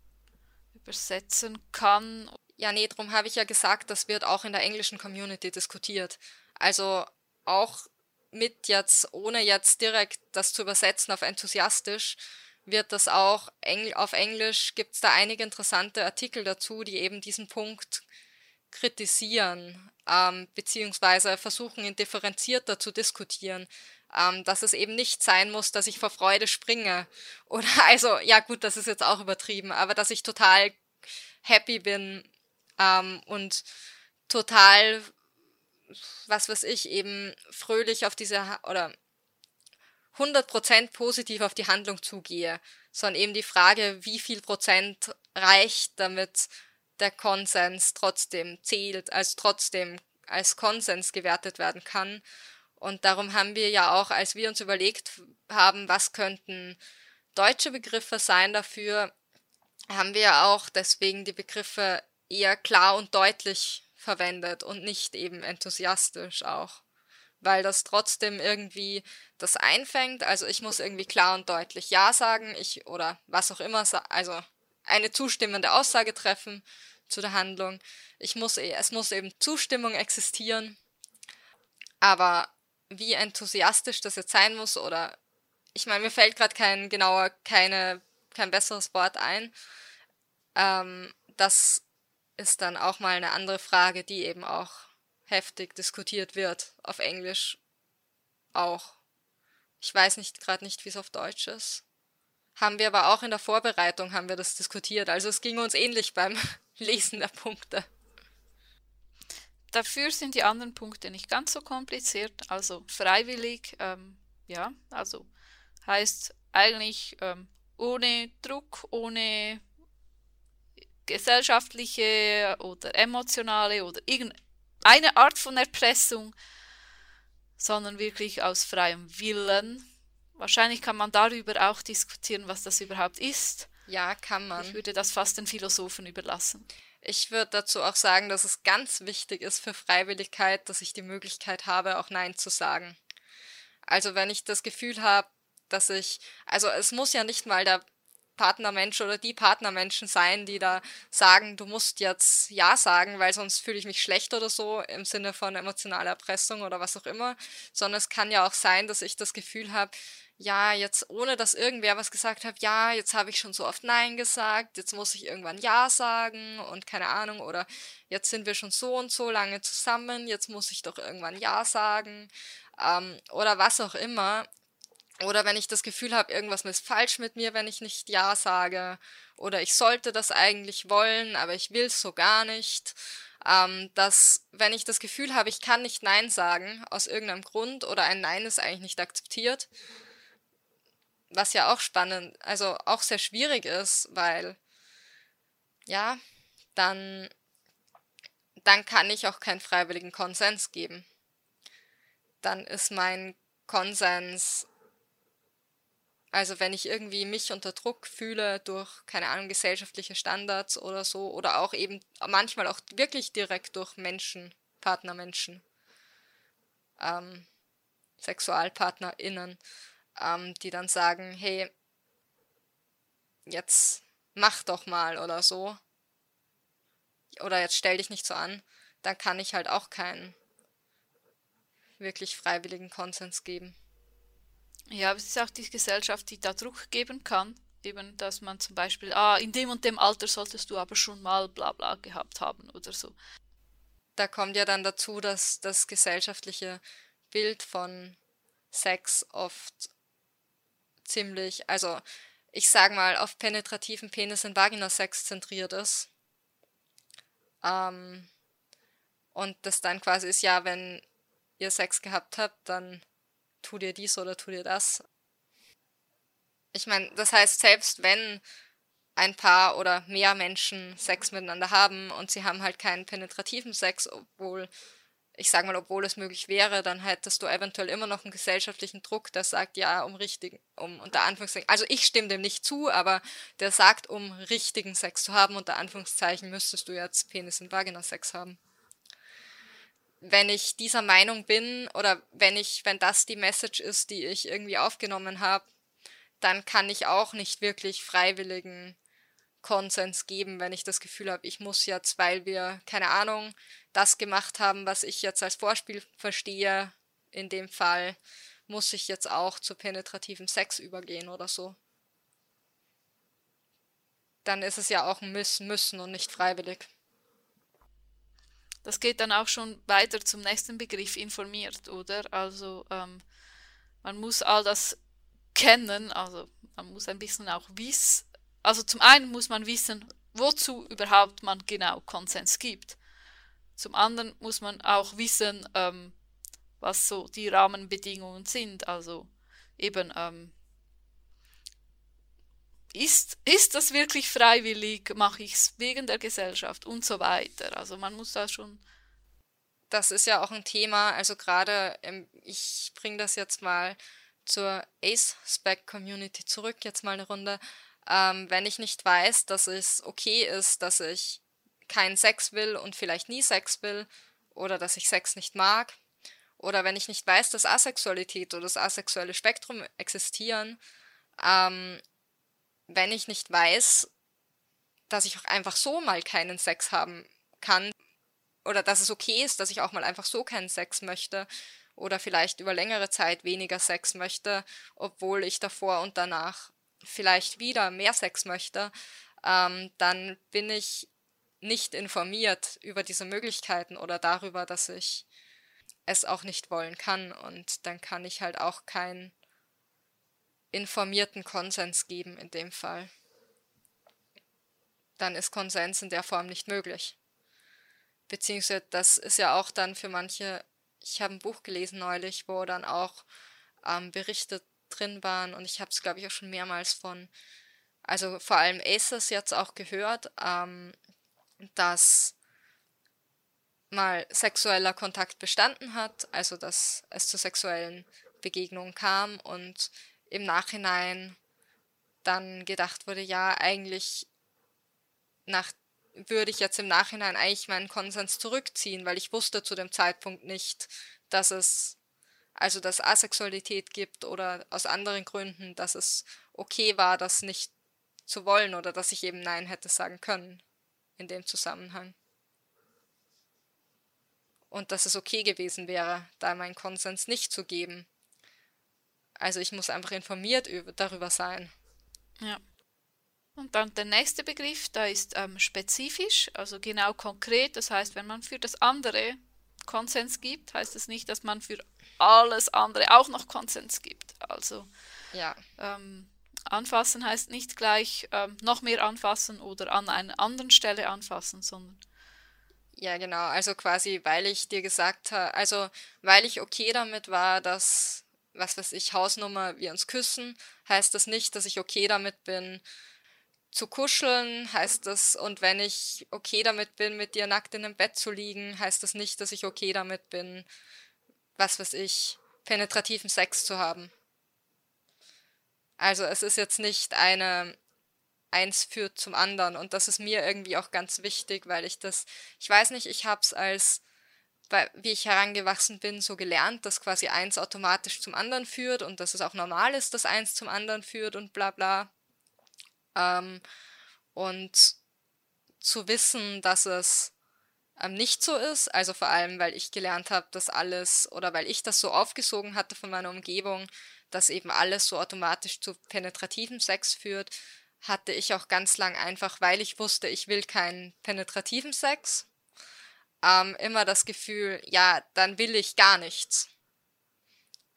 übersetzen kann. Ja, nee, darum habe ich ja gesagt, das wird auch in der englischen Community diskutiert. Also auch mit jetzt, ohne jetzt direkt das zu übersetzen auf enthusiastisch, wird das auch Engl auf Englisch gibt es da einige interessante Artikel dazu, die eben diesen Punkt kritisieren, ähm, beziehungsweise versuchen, ihn differenzierter zu diskutieren. Ähm, dass es eben nicht sein muss, dass ich vor Freude springe. [laughs] Oder also, ja gut, das ist jetzt auch übertrieben, aber dass ich total happy bin ähm, und total, was weiß ich, eben fröhlich auf diese oder 100% positiv auf die Handlung zugehe, sondern eben die Frage, wie viel Prozent reicht, damit der Konsens trotzdem zählt, als trotzdem als Konsens gewertet werden kann. Und darum haben wir ja auch, als wir uns überlegt haben, was könnten deutsche Begriffe sein dafür, haben wir auch deswegen die Begriffe eher klar und deutlich verwendet und nicht eben enthusiastisch auch weil das trotzdem irgendwie das einfängt. Also ich muss irgendwie klar und deutlich Ja sagen, ich oder was auch immer, also eine zustimmende Aussage treffen zu der Handlung. Ich muss, eh, es muss eben Zustimmung existieren. Aber wie enthusiastisch das jetzt sein muss oder ich meine, mir fällt gerade kein genauer, keine, kein besseres Wort ein. Ähm, das ist dann auch mal eine andere Frage, die eben auch heftig diskutiert wird. Auf Englisch auch. Ich weiß nicht gerade nicht, wie es auf Deutsch ist. Haben wir aber auch in der Vorbereitung haben wir das diskutiert. Also es ging uns ähnlich beim [laughs] Lesen der Punkte. Dafür sind die anderen Punkte nicht ganz so kompliziert. Also freiwillig, ähm, ja, also heißt eigentlich ähm, ohne Druck, ohne gesellschaftliche oder emotionale oder irgendeine eine Art von Erpressung, sondern wirklich aus freiem Willen. Wahrscheinlich kann man darüber auch diskutieren, was das überhaupt ist. Ja, kann man. Ich würde das fast den Philosophen überlassen. Ich würde dazu auch sagen, dass es ganz wichtig ist für Freiwilligkeit, dass ich die Möglichkeit habe, auch Nein zu sagen. Also wenn ich das Gefühl habe, dass ich, also es muss ja nicht mal der Partnermensch oder die Partnermenschen sein, die da sagen, du musst jetzt Ja sagen, weil sonst fühle ich mich schlecht oder so im Sinne von emotionaler Erpressung oder was auch immer, sondern es kann ja auch sein, dass ich das Gefühl habe, ja, jetzt ohne dass irgendwer was gesagt hat, ja, jetzt habe ich schon so oft Nein gesagt, jetzt muss ich irgendwann Ja sagen und keine Ahnung, oder jetzt sind wir schon so und so lange zusammen, jetzt muss ich doch irgendwann Ja sagen ähm, oder was auch immer. Oder wenn ich das Gefühl habe, irgendwas ist falsch mit mir, wenn ich nicht Ja sage. Oder ich sollte das eigentlich wollen, aber ich will es so gar nicht. Ähm, dass, wenn ich das Gefühl habe, ich kann nicht Nein sagen, aus irgendeinem Grund, oder ein Nein ist eigentlich nicht akzeptiert, was ja auch spannend, also auch sehr schwierig ist, weil, ja, dann, dann kann ich auch keinen freiwilligen Konsens geben. Dann ist mein Konsens also wenn ich irgendwie mich unter Druck fühle durch, keine Ahnung, gesellschaftliche Standards oder so, oder auch eben manchmal auch wirklich direkt durch Menschen, Partnermenschen, ähm, SexualpartnerInnen, ähm, die dann sagen, hey, jetzt mach doch mal oder so. Oder jetzt stell dich nicht so an, dann kann ich halt auch keinen wirklich freiwilligen Konsens geben. Ja, aber es ist auch die Gesellschaft, die da Druck geben kann. Eben, dass man zum Beispiel, ah, in dem und dem Alter solltest du aber schon mal bla bla gehabt haben oder so. Da kommt ja dann dazu, dass das gesellschaftliche Bild von Sex oft ziemlich, also ich sag mal, auf penetrativen Penis- und Vaginasex zentriert ist. Ähm, und das dann quasi ist, ja, wenn ihr Sex gehabt habt, dann tu dir dies oder tu dir das. Ich meine, das heißt, selbst wenn ein Paar oder mehr Menschen Sex miteinander haben und sie haben halt keinen penetrativen Sex, obwohl, ich sage mal, obwohl es möglich wäre, dann hättest du eventuell immer noch einen gesellschaftlichen Druck, der sagt, ja, um richtigen, um unter Anführungszeichen, also ich stimme dem nicht zu, aber der sagt, um richtigen Sex zu haben, unter Anführungszeichen, müsstest du jetzt Penis- und Vagina-Sex haben. Wenn ich dieser Meinung bin oder wenn ich, wenn das die Message ist, die ich irgendwie aufgenommen habe, dann kann ich auch nicht wirklich freiwilligen Konsens geben, wenn ich das Gefühl habe, ich muss jetzt, weil wir, keine Ahnung, das gemacht haben, was ich jetzt als Vorspiel verstehe, in dem Fall muss ich jetzt auch zu penetrativem Sex übergehen oder so. Dann ist es ja auch ein Müssen, müssen und nicht freiwillig. Das geht dann auch schon weiter zum nächsten Begriff informiert, oder? Also ähm, man muss all das kennen, also man muss ein bisschen auch wissen, also zum einen muss man wissen, wozu überhaupt man genau Konsens gibt. Zum anderen muss man auch wissen, ähm, was so die Rahmenbedingungen sind. Also eben, ähm, ist, ist das wirklich freiwillig? Mache ich es wegen der Gesellschaft und so weiter? Also man muss da schon. Das ist ja auch ein Thema, also gerade, ich bringe das jetzt mal zur Ace-Spec-Community zurück, jetzt mal eine Runde. Ähm, wenn ich nicht weiß, dass es okay ist, dass ich keinen Sex will und vielleicht nie Sex will oder dass ich Sex nicht mag oder wenn ich nicht weiß, dass Asexualität oder das asexuelle Spektrum existieren, ähm, wenn ich nicht weiß, dass ich auch einfach so mal keinen Sex haben kann oder dass es okay ist, dass ich auch mal einfach so keinen Sex möchte oder vielleicht über längere Zeit weniger Sex möchte, obwohl ich davor und danach vielleicht wieder mehr Sex möchte, ähm, dann bin ich nicht informiert über diese Möglichkeiten oder darüber, dass ich es auch nicht wollen kann. Und dann kann ich halt auch keinen informierten Konsens geben in dem Fall. Dann ist Konsens in der Form nicht möglich. Beziehungsweise das ist ja auch dann für manche, ich habe ein Buch gelesen neulich, wo dann auch ähm, Berichte drin waren und ich habe es, glaube ich, auch schon mehrmals von, also vor allem Aces jetzt auch gehört, ähm, dass mal sexueller Kontakt bestanden hat, also dass es zu sexuellen Begegnungen kam und im Nachhinein dann gedacht wurde, ja, eigentlich nach, würde ich jetzt im Nachhinein eigentlich meinen Konsens zurückziehen, weil ich wusste zu dem Zeitpunkt nicht, dass es also dass Asexualität gibt oder aus anderen Gründen, dass es okay war, das nicht zu wollen oder dass ich eben Nein hätte sagen können in dem Zusammenhang. Und dass es okay gewesen wäre, da meinen Konsens nicht zu geben. Also ich muss einfach informiert darüber sein. Ja. Und dann der nächste Begriff, da ist ähm, spezifisch, also genau konkret. Das heißt, wenn man für das andere Konsens gibt, heißt es das nicht, dass man für alles andere auch noch Konsens gibt. Also ja. ähm, Anfassen heißt nicht gleich ähm, noch mehr anfassen oder an einer anderen Stelle anfassen, sondern. Ja, genau. Also quasi, weil ich dir gesagt habe, also weil ich okay damit war, dass, was weiß ich, Hausnummer, wir uns küssen, heißt das nicht, dass ich okay damit bin, zu kuscheln, heißt das, und wenn ich okay damit bin, mit dir nackt in einem Bett zu liegen, heißt das nicht, dass ich okay damit bin, was weiß ich, penetrativen Sex zu haben. Also es ist jetzt nicht eine eins führt zum anderen und das ist mir irgendwie auch ganz wichtig, weil ich das, ich weiß nicht, ich habe es als, wie ich herangewachsen bin, so gelernt, dass quasi eins automatisch zum anderen führt und dass es auch normal ist, dass eins zum anderen führt und bla bla. Ähm, und zu wissen, dass es ähm, nicht so ist. Also vor allem, weil ich gelernt habe, dass alles oder weil ich das so aufgesogen hatte von meiner Umgebung, dass eben alles so automatisch zu penetrativem Sex führt, hatte ich auch ganz lang einfach, weil ich wusste, ich will keinen penetrativen Sex, ähm, immer das Gefühl, ja, dann will ich gar nichts.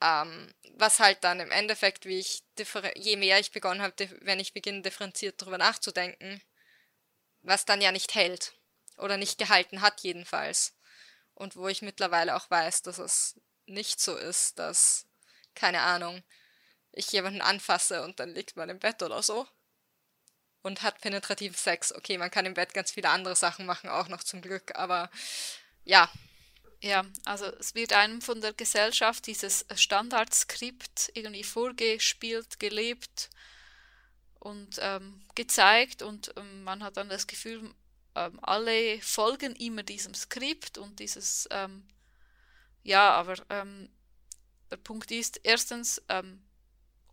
Ähm, was halt dann im Endeffekt, wie ich je mehr ich begonnen habe, wenn ich beginne differenziert darüber nachzudenken, was dann ja nicht hält. Oder nicht gehalten hat jedenfalls. Und wo ich mittlerweile auch weiß, dass es nicht so ist, dass, keine Ahnung, ich jemanden anfasse und dann liegt man im Bett oder so. Und hat penetrativen Sex. Okay, man kann im Bett ganz viele andere Sachen machen, auch noch zum Glück, aber ja. Ja, also es wird einem von der Gesellschaft dieses Standardskript irgendwie vorgespielt, gelebt und ähm, gezeigt und ähm, man hat dann das Gefühl, ähm, alle folgen immer diesem Skript und dieses, ähm, ja, aber ähm, der Punkt ist, erstens ähm,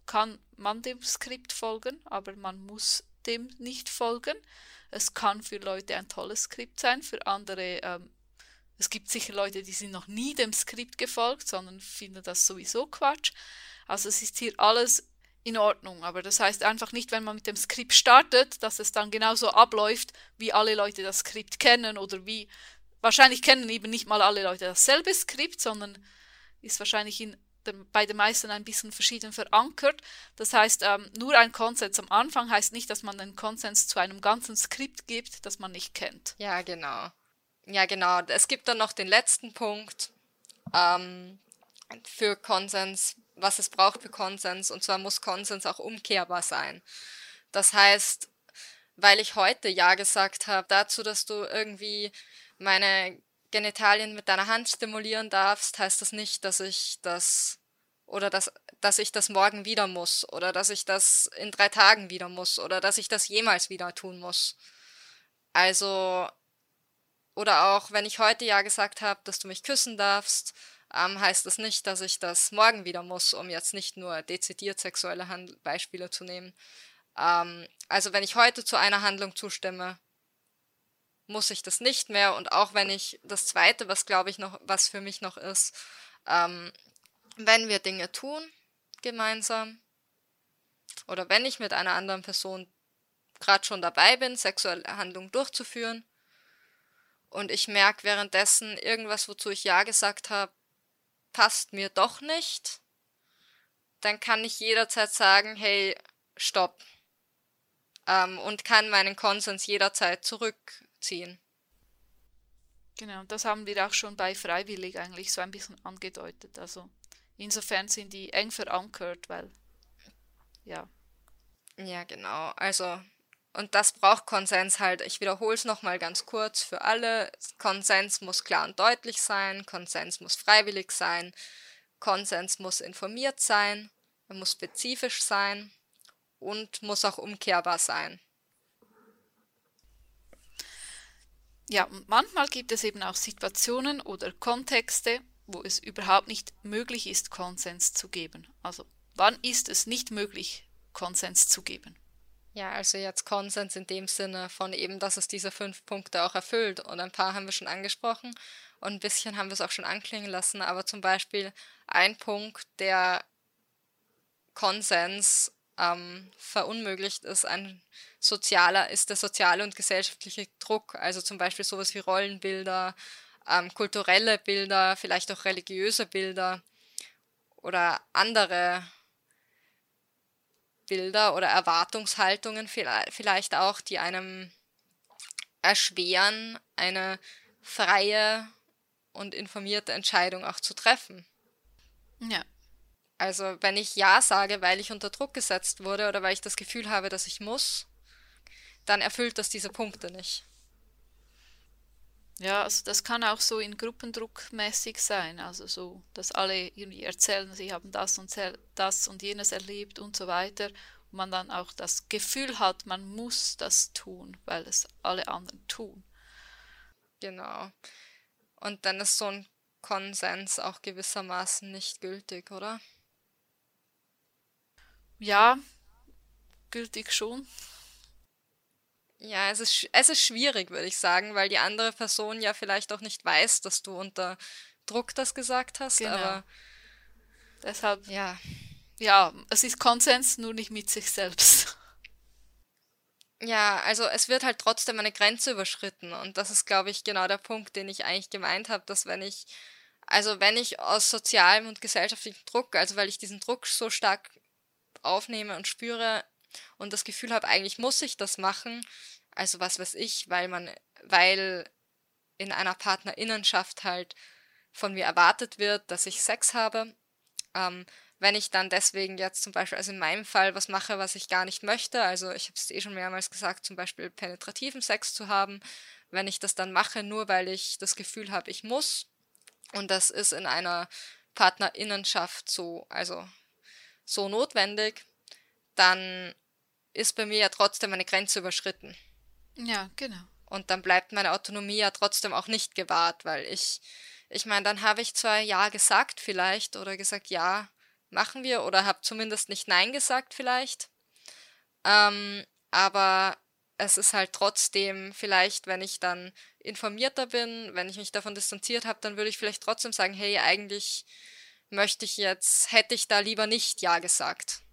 kann man dem Skript folgen, aber man muss dem nicht folgen. Es kann für Leute ein tolles Skript sein, für andere ähm, Es gibt sicher Leute, die sind noch nie dem Skript gefolgt, sondern finden das sowieso Quatsch. Also es ist hier alles in Ordnung. Aber das heißt einfach nicht, wenn man mit dem Skript startet, dass es dann genauso abläuft, wie alle Leute das Skript kennen oder wie. Wahrscheinlich kennen eben nicht mal alle Leute dasselbe Skript, sondern ist wahrscheinlich in, bei den meisten ein bisschen verschieden verankert. Das heißt, ähm, nur ein Konsens am Anfang heißt nicht, dass man einen Konsens zu einem ganzen Skript gibt, das man nicht kennt. Ja, genau. Ja, genau. Es gibt dann noch den letzten Punkt ähm, für Konsens was es braucht für Konsens. Und zwar muss Konsens auch umkehrbar sein. Das heißt, weil ich heute Ja gesagt habe dazu, dass du irgendwie meine Genitalien mit deiner Hand stimulieren darfst, heißt das nicht, dass ich das oder dass, dass ich das morgen wieder muss oder dass ich das in drei Tagen wieder muss oder dass ich das jemals wieder tun muss. Also, oder auch wenn ich heute Ja gesagt habe, dass du mich küssen darfst, ähm, heißt das nicht, dass ich das morgen wieder muss, um jetzt nicht nur dezidiert sexuelle Hand Beispiele zu nehmen. Ähm, also wenn ich heute zu einer Handlung zustimme, muss ich das nicht mehr. Und auch wenn ich das Zweite, was glaube ich noch, was für mich noch ist, ähm, wenn wir Dinge tun gemeinsam oder wenn ich mit einer anderen Person gerade schon dabei bin, sexuelle Handlung durchzuführen und ich merke währenddessen irgendwas, wozu ich Ja gesagt habe, passt mir doch nicht, dann kann ich jederzeit sagen, hey, stopp. Ähm, und kann meinen Konsens jederzeit zurückziehen. Genau, das haben wir auch schon bei Freiwillig eigentlich so ein bisschen angedeutet. Also insofern sind die eng verankert, weil ja. Ja, genau. Also und das braucht Konsens halt. Ich wiederhole es nochmal ganz kurz für alle. Konsens muss klar und deutlich sein, Konsens muss freiwillig sein, Konsens muss informiert sein, er muss spezifisch sein und muss auch umkehrbar sein. Ja, und manchmal gibt es eben auch Situationen oder Kontexte, wo es überhaupt nicht möglich ist, Konsens zu geben. Also wann ist es nicht möglich, Konsens zu geben? Ja, also jetzt Konsens in dem Sinne von eben, dass es diese fünf Punkte auch erfüllt. Und ein paar haben wir schon angesprochen und ein bisschen haben wir es auch schon anklingen lassen. Aber zum Beispiel ein Punkt, der Konsens ähm, verunmöglicht, ist ein sozialer, ist der soziale und gesellschaftliche Druck. Also zum Beispiel sowas wie Rollenbilder, ähm, kulturelle Bilder, vielleicht auch religiöse Bilder oder andere Bilder oder Erwartungshaltungen vielleicht auch, die einem erschweren, eine freie und informierte Entscheidung auch zu treffen. Ja. Also wenn ich Ja sage, weil ich unter Druck gesetzt wurde oder weil ich das Gefühl habe, dass ich muss, dann erfüllt das diese Punkte nicht. Ja, also das kann auch so in Gruppendruck mäßig sein, also so, dass alle irgendwie erzählen, sie haben das und das und jenes erlebt und so weiter und man dann auch das Gefühl hat, man muss das tun, weil es alle anderen tun. Genau. Und dann ist so ein Konsens auch gewissermaßen nicht gültig, oder? Ja, gültig schon. Ja, es ist, es ist schwierig, würde ich sagen, weil die andere Person ja vielleicht auch nicht weiß, dass du unter Druck das gesagt hast, genau. aber deshalb ja. Ja, es ist Konsens, nur nicht mit sich selbst. Ja, also es wird halt trotzdem eine Grenze überschritten und das ist, glaube ich, genau der Punkt, den ich eigentlich gemeint habe, dass wenn ich, also wenn ich aus sozialem und gesellschaftlichem Druck, also weil ich diesen Druck so stark aufnehme und spüre und das Gefühl habe, eigentlich muss ich das machen, also was weiß ich, weil man, weil in einer Partnerinnenschaft halt von mir erwartet wird, dass ich Sex habe. Ähm, wenn ich dann deswegen jetzt zum Beispiel, also in meinem Fall, was mache, was ich gar nicht möchte, also ich habe es eh schon mehrmals gesagt, zum Beispiel penetrativen Sex zu haben, wenn ich das dann mache, nur weil ich das Gefühl habe, ich muss, und das ist in einer Partnerinnenschaft so, also so notwendig, dann ist bei mir ja trotzdem eine Grenze überschritten. Ja, genau. Und dann bleibt meine Autonomie ja trotzdem auch nicht gewahrt, weil ich, ich meine, dann habe ich zwar Ja gesagt vielleicht oder gesagt, ja, machen wir oder habe zumindest nicht Nein gesagt vielleicht. Ähm, aber es ist halt trotzdem vielleicht, wenn ich dann informierter bin, wenn ich mich davon distanziert habe, dann würde ich vielleicht trotzdem sagen, hey, eigentlich möchte ich jetzt, hätte ich da lieber nicht Ja gesagt.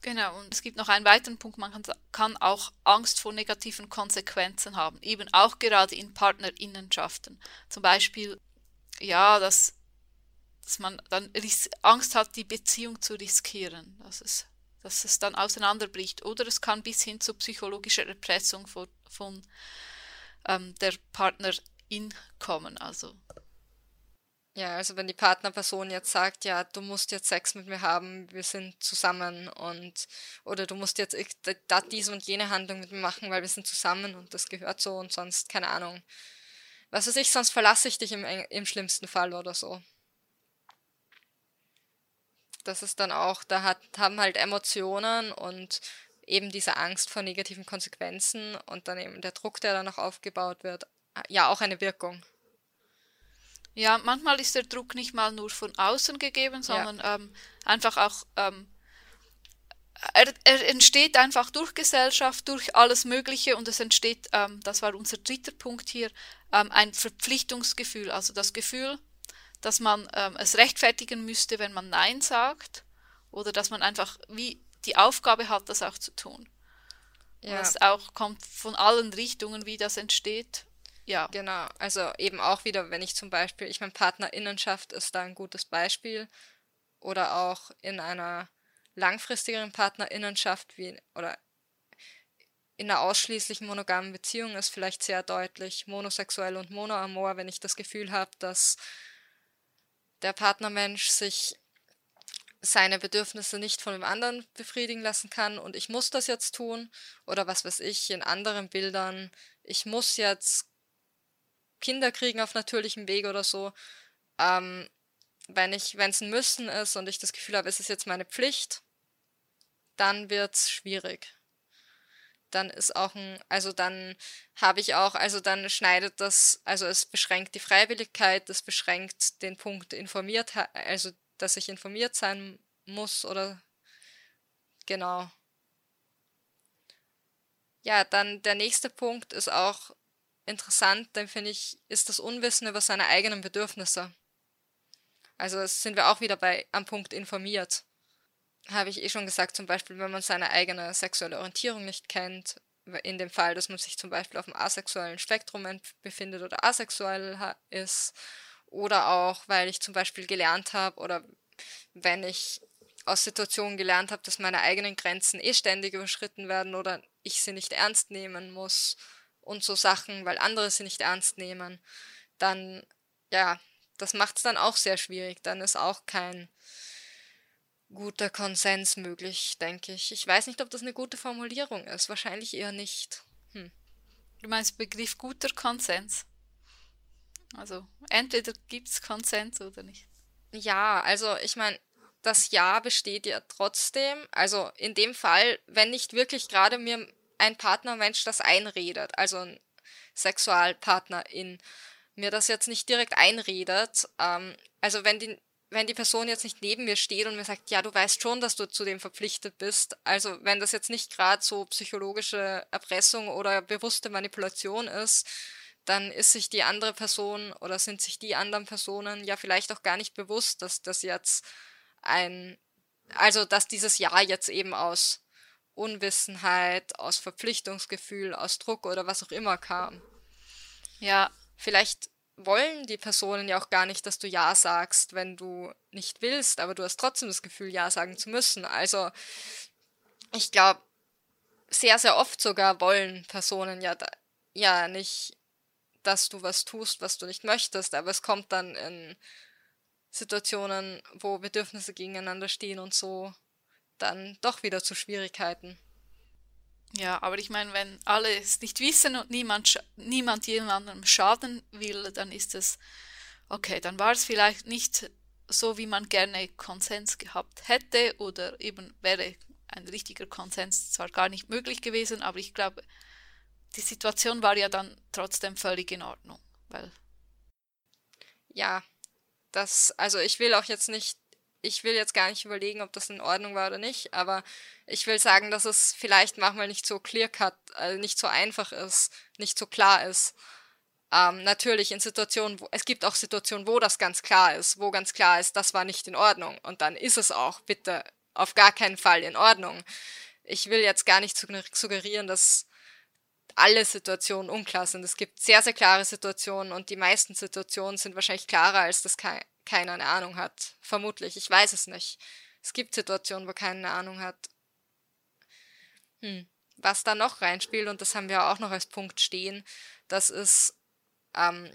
Genau, und es gibt noch einen weiteren Punkt, man kann, auch Angst vor negativen Konsequenzen haben, eben auch gerade in Partnerinnenschaften. Zum Beispiel, ja, dass, dass man dann Angst hat, die Beziehung zu riskieren, dass es, dass es dann auseinanderbricht. Oder es kann bis hin zu psychologischer Erpressung von, von ähm, der Partnerin kommen. Also ja, also wenn die Partnerperson jetzt sagt, ja, du musst jetzt Sex mit mir haben, wir sind zusammen und oder du musst jetzt da diese und jene Handlung mit mir machen, weil wir sind zusammen und das gehört so und sonst, keine Ahnung. Was weiß ich, sonst verlasse ich dich im, im schlimmsten Fall oder so. Das ist dann auch, da hat, haben halt Emotionen und eben diese Angst vor negativen Konsequenzen und dann eben der Druck, der dann noch aufgebaut wird, ja auch eine Wirkung. Ja, manchmal ist der Druck nicht mal nur von außen gegeben, sondern ja. ähm, einfach auch, ähm, er, er, entsteht einfach durch Gesellschaft, durch alles Mögliche und es entsteht, ähm, das war unser dritter Punkt hier, ähm, ein Verpflichtungsgefühl, also das Gefühl, dass man ähm, es rechtfertigen müsste, wenn man Nein sagt oder dass man einfach wie die Aufgabe hat, das auch zu tun. Ja. Und es auch kommt von allen Richtungen, wie das entsteht. Ja. Genau, also eben auch wieder, wenn ich zum Beispiel, ich meine, Partnerinnenschaft ist da ein gutes Beispiel. Oder auch in einer langfristigeren Partnerinnenschaft wie oder in einer ausschließlichen monogamen Beziehung ist vielleicht sehr deutlich monosexuell und monoamor, wenn ich das Gefühl habe, dass der Partnermensch sich seine Bedürfnisse nicht von dem anderen befriedigen lassen kann und ich muss das jetzt tun. Oder was weiß ich in anderen Bildern, ich muss jetzt Kinder kriegen auf natürlichem Weg oder so. Ähm, wenn ich, wenn es ein Müssen ist und ich das Gefühl habe, es ist jetzt meine Pflicht, dann wird es schwierig. Dann ist auch ein, also dann habe ich auch, also dann schneidet das, also es beschränkt die Freiwilligkeit, es beschränkt den Punkt informiert, also dass ich informiert sein muss oder genau. Ja, dann der nächste Punkt ist auch interessant, dann finde ich, ist das Unwissen über seine eigenen Bedürfnisse. Also sind wir auch wieder bei am Punkt informiert. Habe ich eh schon gesagt, zum Beispiel, wenn man seine eigene sexuelle Orientierung nicht kennt, in dem Fall, dass man sich zum Beispiel auf dem asexuellen Spektrum befindet oder asexuell ist, oder auch, weil ich zum Beispiel gelernt habe oder wenn ich aus Situationen gelernt habe, dass meine eigenen Grenzen eh ständig überschritten werden oder ich sie nicht ernst nehmen muss und so Sachen, weil andere sie nicht ernst nehmen, dann, ja, das macht es dann auch sehr schwierig. Dann ist auch kein guter Konsens möglich, denke ich. Ich weiß nicht, ob das eine gute Formulierung ist. Wahrscheinlich eher nicht. Hm. Du meinst Begriff guter Konsens? Also entweder gibt es Konsens oder nicht. Ja, also ich meine, das Ja besteht ja trotzdem. Also in dem Fall, wenn nicht wirklich gerade mir ein Partnermensch das einredet, also ein Sexualpartnerin, mir das jetzt nicht direkt einredet, ähm, also wenn die, wenn die Person jetzt nicht neben mir steht und mir sagt, ja, du weißt schon, dass du zu dem verpflichtet bist, also wenn das jetzt nicht gerade so psychologische Erpressung oder bewusste Manipulation ist, dann ist sich die andere Person oder sind sich die anderen Personen ja vielleicht auch gar nicht bewusst, dass das jetzt ein, also dass dieses Ja jetzt eben aus Unwissenheit, aus Verpflichtungsgefühl, aus Druck oder was auch immer kam. Ja, vielleicht wollen die Personen ja auch gar nicht, dass du Ja sagst, wenn du nicht willst, aber du hast trotzdem das Gefühl, Ja sagen zu müssen. Also ich glaube, sehr, sehr oft sogar wollen Personen ja, ja nicht, dass du was tust, was du nicht möchtest, aber es kommt dann in Situationen, wo Bedürfnisse gegeneinander stehen und so dann doch wieder zu Schwierigkeiten. Ja, aber ich meine, wenn alle es nicht wissen und niemand, niemand jemandem schaden will, dann ist es okay, dann war es vielleicht nicht so, wie man gerne Konsens gehabt hätte oder eben wäre ein richtiger Konsens zwar gar nicht möglich gewesen, aber ich glaube, die Situation war ja dann trotzdem völlig in Ordnung, weil ja, das also ich will auch jetzt nicht ich will jetzt gar nicht überlegen, ob das in Ordnung war oder nicht, aber ich will sagen, dass es vielleicht manchmal nicht so clear cut, also nicht so einfach ist, nicht so klar ist. Ähm, natürlich in Situationen, wo, es gibt auch Situationen, wo das ganz klar ist, wo ganz klar ist, das war nicht in Ordnung. Und dann ist es auch bitte auf gar keinen Fall in Ordnung. Ich will jetzt gar nicht suggerieren, dass alle Situationen unklar sind. Es gibt sehr, sehr klare Situationen und die meisten Situationen sind wahrscheinlich klarer, als das keiner eine Ahnung hat. Vermutlich. Ich weiß es nicht. Es gibt Situationen, wo keiner eine Ahnung hat. Hm. Was da noch reinspielt, und das haben wir auch noch als Punkt stehen, das ist, ähm,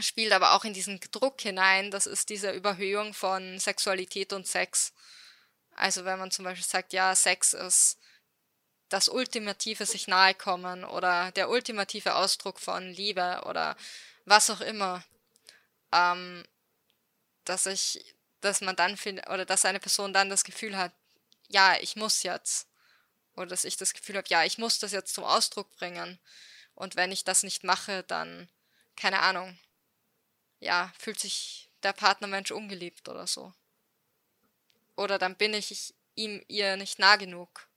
spielt aber auch in diesen Druck hinein, das ist diese Überhöhung von Sexualität und Sex. Also wenn man zum Beispiel sagt, ja, Sex ist das ultimative sich nahe kommen oder der ultimative Ausdruck von Liebe oder was auch immer, ähm, dass ich, dass man dann oder dass eine Person dann das Gefühl hat, ja, ich muss jetzt. Oder dass ich das Gefühl habe, ja, ich muss das jetzt zum Ausdruck bringen. Und wenn ich das nicht mache, dann keine Ahnung, ja, fühlt sich der Partnermensch ungeliebt oder so. Oder dann bin ich ihm ihr nicht nah genug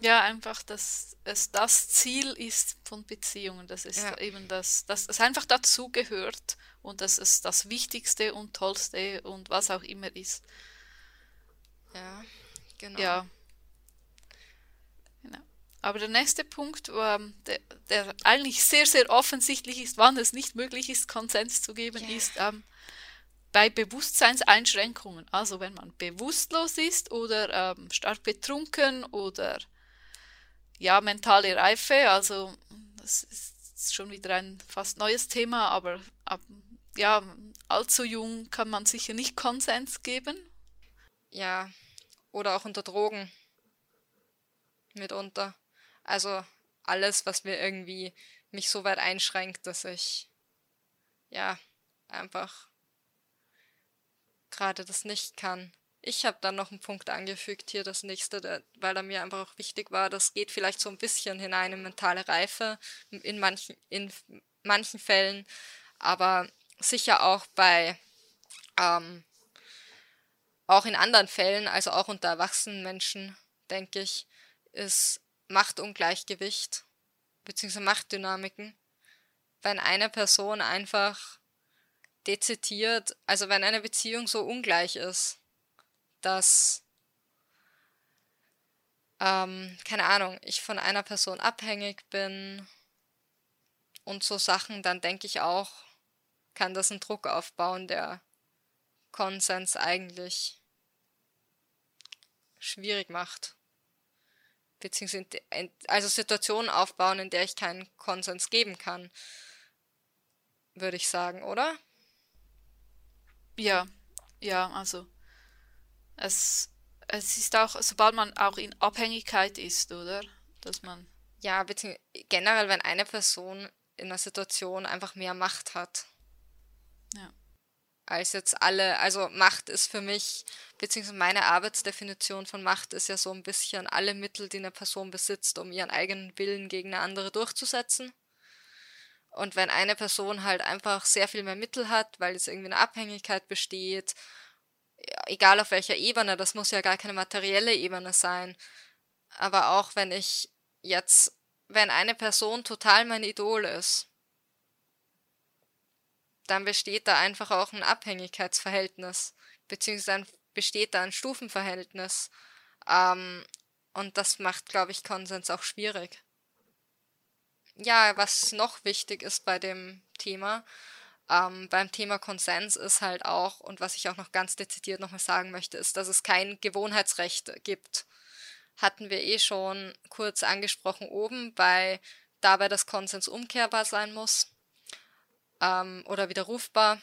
ja, einfach, dass es das Ziel ist von Beziehungen. Das ist ja. eben das, dass es einfach dazugehört und dass es das Wichtigste und Tollste und was auch immer ist. Ja, genau. Ja. Genau. Aber der nächste Punkt, der, der, eigentlich sehr, sehr offensichtlich ist, wann es nicht möglich ist, Konsens zu geben, yeah. ist ähm, bei Bewusstseinseinschränkungen. Also wenn man bewusstlos ist oder ähm, stark betrunken oder ja, mentale Reife, also das ist schon wieder ein fast neues Thema, aber ab, ja, allzu jung kann man sicher nicht Konsens geben. Ja, oder auch unter Drogen mitunter. Also alles, was mir irgendwie mich so weit einschränkt, dass ich ja einfach gerade das nicht kann. Ich habe dann noch einen Punkt angefügt hier, das nächste, weil er mir einfach auch wichtig war. Das geht vielleicht so ein bisschen hinein in mentale Reife in manchen, in manchen Fällen, aber sicher auch bei, ähm, auch in anderen Fällen, also auch unter erwachsenen Menschen, denke ich, ist Machtungleichgewicht bzw. Machtdynamiken, wenn eine Person einfach dezidiert, also wenn eine Beziehung so ungleich ist, dass, ähm, keine Ahnung, ich von einer Person abhängig bin und so Sachen, dann denke ich auch, kann das einen Druck aufbauen, der Konsens eigentlich schwierig macht. Beziehungsweise also Situationen aufbauen, in der ich keinen Konsens geben kann, würde ich sagen, oder? Ja, ja, also es, es ist auch, sobald man auch in Abhängigkeit ist, oder? Dass man. Ja, beziehungsweise generell, wenn eine Person in einer Situation einfach mehr Macht hat. Ja. Als jetzt alle, also Macht ist für mich, beziehungsweise meine Arbeitsdefinition von Macht ist ja so ein bisschen alle Mittel, die eine Person besitzt, um ihren eigenen Willen gegen eine andere durchzusetzen. Und wenn eine Person halt einfach sehr viel mehr Mittel hat, weil jetzt irgendwie eine Abhängigkeit besteht egal auf welcher Ebene, das muss ja gar keine materielle Ebene sein. Aber auch wenn ich jetzt, wenn eine Person total mein Idol ist, dann besteht da einfach auch ein Abhängigkeitsverhältnis, beziehungsweise besteht da ein Stufenverhältnis. Ähm, und das macht, glaube ich, Konsens auch schwierig. Ja, was noch wichtig ist bei dem Thema, ähm, beim Thema Konsens ist halt auch, und was ich auch noch ganz dezidiert nochmal sagen möchte, ist, dass es kein Gewohnheitsrecht gibt. Hatten wir eh schon kurz angesprochen oben, bei dabei das Konsens umkehrbar sein muss ähm, oder widerrufbar.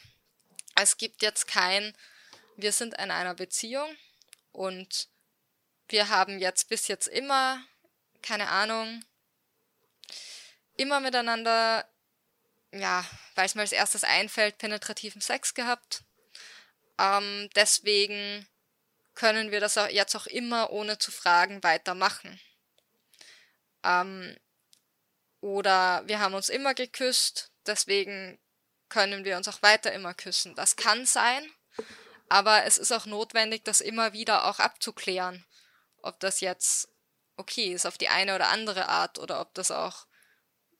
Es gibt jetzt kein, wir sind in einer Beziehung und wir haben jetzt bis jetzt immer, keine Ahnung, immer miteinander ja, weil es mir als erstes einfällt, penetrativen Sex gehabt. Ähm, deswegen können wir das jetzt auch immer ohne zu fragen weitermachen. Ähm, oder wir haben uns immer geküsst, deswegen können wir uns auch weiter immer küssen. Das kann sein, Aber es ist auch notwendig, das immer wieder auch abzuklären, ob das jetzt okay ist auf die eine oder andere Art oder ob das auch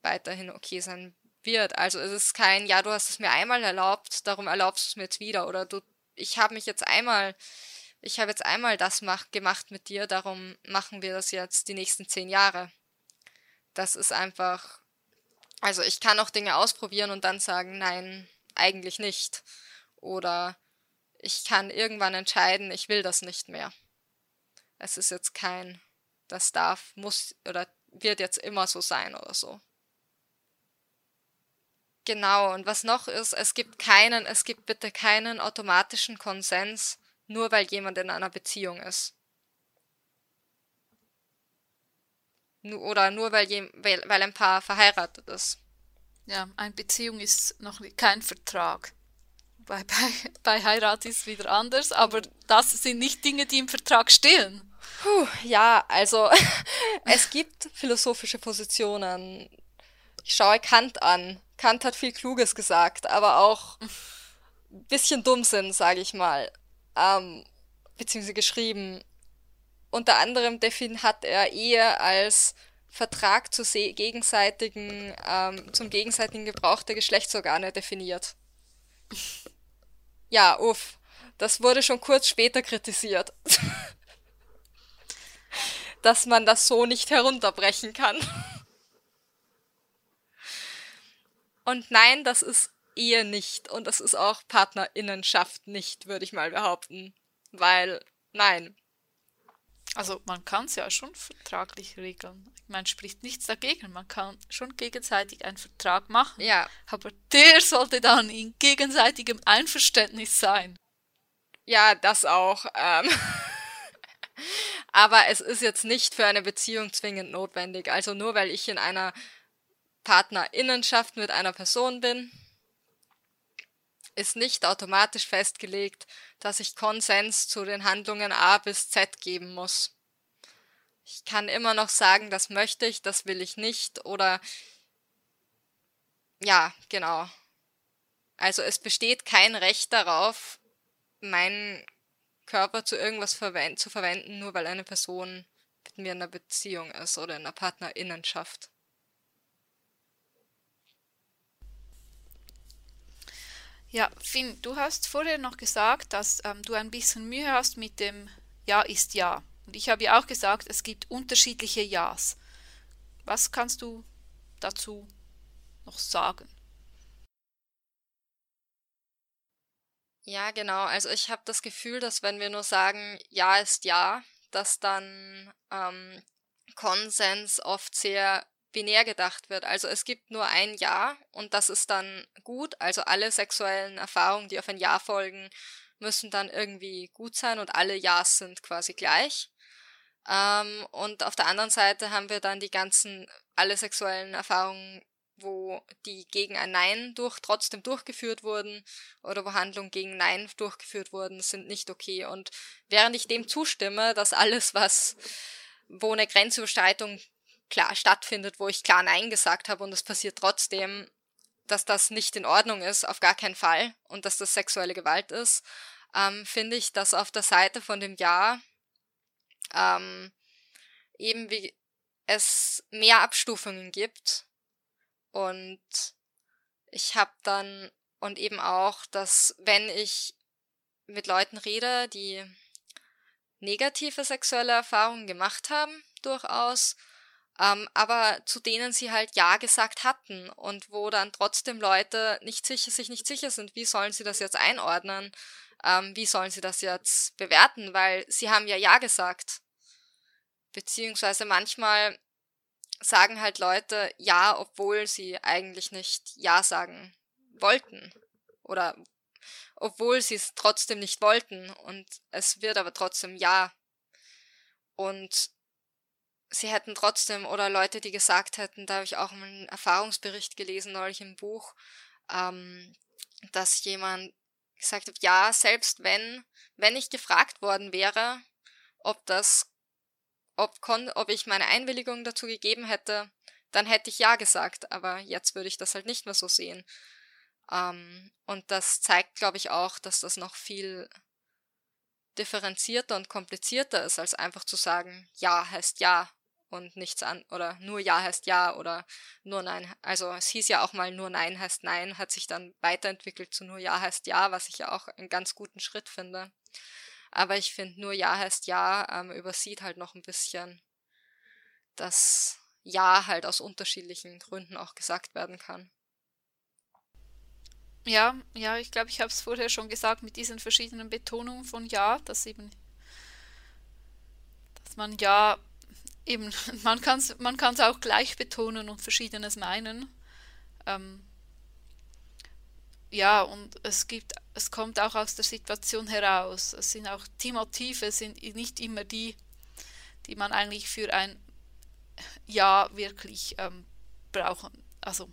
weiterhin okay sein wird. Also es ist kein, ja, du hast es mir einmal erlaubt, darum erlaubst du es mir jetzt wieder. Oder du, ich habe mich jetzt einmal, ich habe jetzt einmal das mach, gemacht mit dir, darum machen wir das jetzt die nächsten zehn Jahre. Das ist einfach, also ich kann auch Dinge ausprobieren und dann sagen, nein, eigentlich nicht. Oder ich kann irgendwann entscheiden, ich will das nicht mehr. Es ist jetzt kein, das darf, muss oder wird jetzt immer so sein oder so. Genau, und was noch ist, es gibt keinen, es gibt bitte keinen automatischen Konsens, nur weil jemand in einer Beziehung ist. Oder nur weil, je, weil, weil ein Paar verheiratet ist. Ja, eine Beziehung ist noch kein Vertrag. Bei, bei, bei Heirat ist es wieder anders, aber das sind nicht Dinge, die im Vertrag stehen. Puh, ja, also [laughs] es gibt philosophische Positionen. Ich schaue Kant an. Kant hat viel Kluges gesagt, aber auch ein bisschen Dummsinn, sage ich mal. Ähm, beziehungsweise geschrieben. Unter anderem hat er Ehe als Vertrag zu gegenseitigen, ähm, zum gegenseitigen Gebrauch der Geschlechtsorgane definiert. Ja, uff. Das wurde schon kurz später kritisiert. [laughs] Dass man das so nicht herunterbrechen kann. Und nein, das ist Ehe nicht. Und das ist auch Partnerinnenschaft nicht, würde ich mal behaupten. Weil, nein. Also man kann es ja schon vertraglich regeln. Ich meine, spricht nichts dagegen. Man kann schon gegenseitig einen Vertrag machen. Ja. Aber der sollte dann in gegenseitigem Einverständnis sein. Ja, das auch. Ähm. [laughs] Aber es ist jetzt nicht für eine Beziehung zwingend notwendig. Also nur weil ich in einer Partnerinnenschaft mit einer Person bin, ist nicht automatisch festgelegt, dass ich Konsens zu den Handlungen A bis Z geben muss. Ich kann immer noch sagen, das möchte ich, das will ich nicht oder ja, genau. Also es besteht kein Recht darauf, meinen Körper zu irgendwas verwend zu verwenden, nur weil eine Person mit mir in einer Beziehung ist oder in einer Partnerinnenschaft. Ja, Finn, du hast vorher noch gesagt, dass ähm, du ein bisschen Mühe hast mit dem Ja ist Ja. Und ich habe ja auch gesagt, es gibt unterschiedliche Ja's. Was kannst du dazu noch sagen? Ja, genau. Also ich habe das Gefühl, dass wenn wir nur sagen, ja ist ja, dass dann ähm, Konsens oft sehr binär gedacht wird. Also es gibt nur ein Ja und das ist dann gut. Also alle sexuellen Erfahrungen, die auf ein Ja folgen, müssen dann irgendwie gut sein und alle Ja's sind quasi gleich. Ähm, und auf der anderen Seite haben wir dann die ganzen, alle sexuellen Erfahrungen, wo die gegen ein Nein durch, trotzdem durchgeführt wurden oder wo Handlungen gegen Nein durchgeführt wurden, sind nicht okay. Und während ich dem zustimme, dass alles, was wo eine Grenzüberschreitung klar stattfindet, wo ich klar Nein gesagt habe und es passiert trotzdem, dass das nicht in Ordnung ist, auf gar keinen Fall, und dass das sexuelle Gewalt ist, ähm, finde ich, dass auf der Seite von dem Ja ähm, eben wie es mehr Abstufungen gibt. Und ich habe dann, und eben auch, dass wenn ich mit Leuten rede, die negative sexuelle Erfahrungen gemacht haben, durchaus, ähm, aber zu denen sie halt Ja gesagt hatten und wo dann trotzdem Leute nicht sicher, sich nicht sicher sind, wie sollen sie das jetzt einordnen, ähm, wie sollen sie das jetzt bewerten, weil sie haben ja Ja gesagt. Beziehungsweise manchmal sagen halt Leute Ja, obwohl sie eigentlich nicht Ja sagen wollten. Oder obwohl sie es trotzdem nicht wollten und es wird aber trotzdem Ja. Und sie hätten trotzdem, oder Leute, die gesagt hätten, da habe ich auch einen Erfahrungsbericht gelesen, neulich im Buch, ähm, dass jemand gesagt hat, ja, selbst wenn, wenn ich gefragt worden wäre, ob das, ob, ob ich meine Einwilligung dazu gegeben hätte, dann hätte ich ja gesagt, aber jetzt würde ich das halt nicht mehr so sehen. Ähm, und das zeigt, glaube ich, auch, dass das noch viel differenzierter und komplizierter ist, als einfach zu sagen, ja heißt ja und nichts an oder nur ja heißt ja oder nur nein. Also es hieß ja auch mal nur nein heißt nein, hat sich dann weiterentwickelt zu nur ja heißt ja, was ich ja auch einen ganz guten Schritt finde. Aber ich finde, nur ja heißt ja ähm, übersieht halt noch ein bisschen, dass ja halt aus unterschiedlichen Gründen auch gesagt werden kann. Ja, ja, ich glaube, ich habe es vorher schon gesagt mit diesen verschiedenen Betonungen von Ja, dass eben, dass man ja eben, [laughs] man kann es man kann's auch gleich betonen und verschiedenes meinen. Ähm, ja, und es gibt, es kommt auch aus der Situation heraus. Es sind auch die Motive sind nicht immer die, die man eigentlich für ein Ja wirklich ähm, brauchen. Also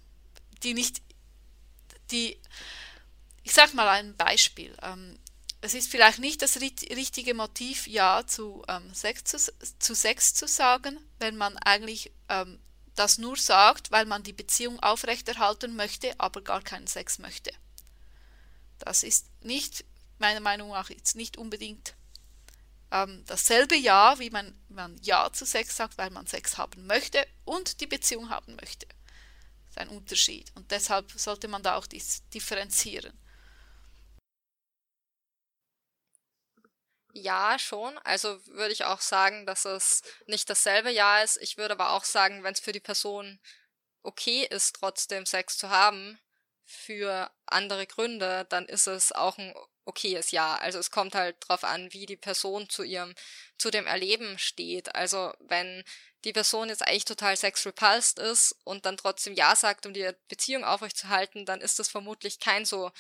die nicht die, ich sage mal ein Beispiel. Ähm, es ist vielleicht nicht das richtige Motiv, Ja zu, ähm, Sex, zu, zu Sex zu sagen, wenn man eigentlich ähm, das nur sagt, weil man die Beziehung aufrechterhalten möchte, aber gar keinen Sex möchte. Das ist nicht, meiner Meinung nach, jetzt nicht unbedingt ähm, dasselbe Ja, wie man, man Ja zu Sex sagt, weil man Sex haben möchte und die Beziehung haben möchte ein Unterschied. Und deshalb sollte man da auch differenzieren. Ja, schon. Also würde ich auch sagen, dass es nicht dasselbe Ja ist. Ich würde aber auch sagen, wenn es für die Person okay ist, trotzdem Sex zu haben, für andere Gründe, dann ist es auch ein okayes Ja. Also es kommt halt drauf an, wie die Person zu ihrem, zu dem Erleben steht. Also wenn die Person jetzt eigentlich total sex-repulsed ist und dann trotzdem Ja sagt, um die Beziehung aufrechtzuerhalten, dann ist das vermutlich kein so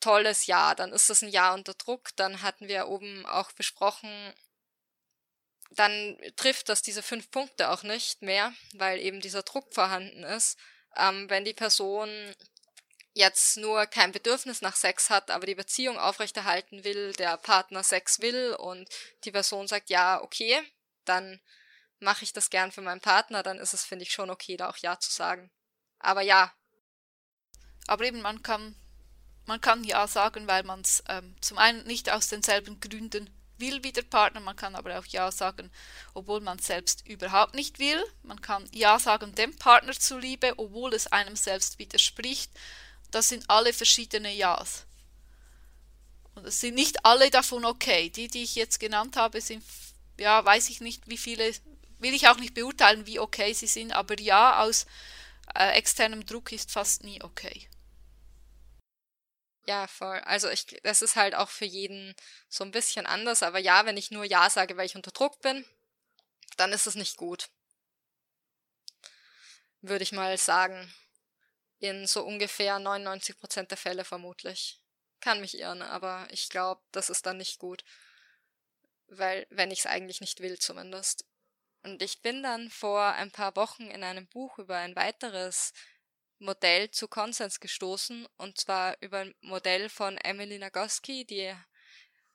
tolles Ja. Dann ist das ein Ja unter Druck. Dann hatten wir oben auch besprochen, dann trifft das diese fünf Punkte auch nicht mehr, weil eben dieser Druck vorhanden ist. Ähm, wenn die Person jetzt nur kein Bedürfnis nach Sex hat, aber die Beziehung aufrechterhalten will, der Partner Sex will und die Person sagt, ja, okay, dann mache ich das gern für meinen Partner, dann ist es, finde ich, schon okay, da auch Ja zu sagen. Aber ja. Aber eben, man kann, man kann Ja sagen, weil man es ähm, zum einen nicht aus denselben Gründen will wie der Partner, man kann aber auch Ja sagen, obwohl man es selbst überhaupt nicht will. Man kann Ja sagen dem Partner zuliebe, obwohl es einem selbst widerspricht. Das sind alle verschiedene Ja's. Und es sind nicht alle davon okay. Die, die ich jetzt genannt habe, sind, ja, weiß ich nicht, wie viele, will ich auch nicht beurteilen, wie okay sie sind, aber ja, aus äh, externem Druck ist fast nie okay. Ja, voll. Also ich, das ist halt auch für jeden so ein bisschen anders, aber ja, wenn ich nur Ja sage, weil ich unter Druck bin, dann ist es nicht gut. Würde ich mal sagen in so ungefähr 99 Prozent der Fälle vermutlich. Kann mich irren, aber ich glaube, das ist dann nicht gut. Weil, wenn ich es eigentlich nicht will zumindest. Und ich bin dann vor ein paar Wochen in einem Buch über ein weiteres Modell zu Konsens gestoßen, und zwar über ein Modell von Emily Nagoski, die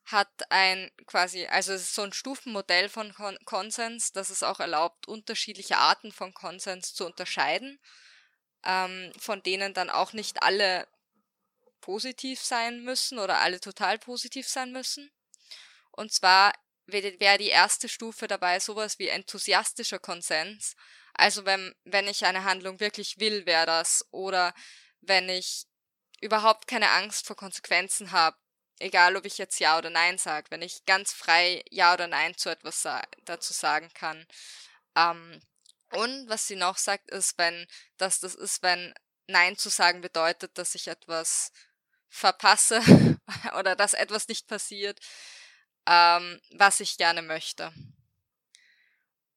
hat ein quasi, also es ist so ein Stufenmodell von Kon Konsens, das es auch erlaubt, unterschiedliche Arten von Konsens zu unterscheiden ähm, von denen dann auch nicht alle positiv sein müssen oder alle total positiv sein müssen. Und zwar wäre die erste Stufe dabei sowas wie enthusiastischer Konsens. Also wenn, wenn ich eine Handlung wirklich will, wäre das. Oder wenn ich überhaupt keine Angst vor Konsequenzen habe, egal ob ich jetzt Ja oder Nein sage, wenn ich ganz frei Ja oder Nein zu etwas sa dazu sagen kann. Ähm, und was sie noch sagt, ist, wenn, dass das ist, wenn Nein zu sagen bedeutet, dass ich etwas verpasse [laughs] oder dass etwas nicht passiert, ähm, was ich gerne möchte.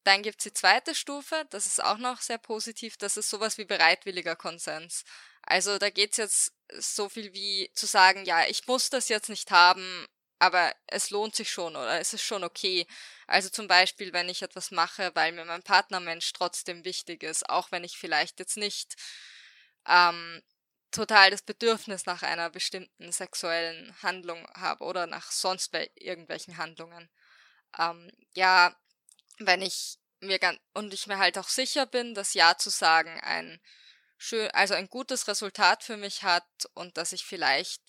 Dann gibt's die zweite Stufe, das ist auch noch sehr positiv, das ist sowas wie bereitwilliger Konsens. Also da geht's jetzt so viel wie zu sagen, ja, ich muss das jetzt nicht haben, aber es lohnt sich schon oder es ist schon okay. Also zum Beispiel, wenn ich etwas mache, weil mir mein Partnermensch trotzdem wichtig ist, auch wenn ich vielleicht jetzt nicht ähm, total das Bedürfnis nach einer bestimmten sexuellen Handlung habe oder nach sonst irgendwelchen Handlungen. Ähm, ja, wenn ich mir ganz und ich mir halt auch sicher bin, dass Ja zu sagen ein schön, also ein gutes Resultat für mich hat und dass ich vielleicht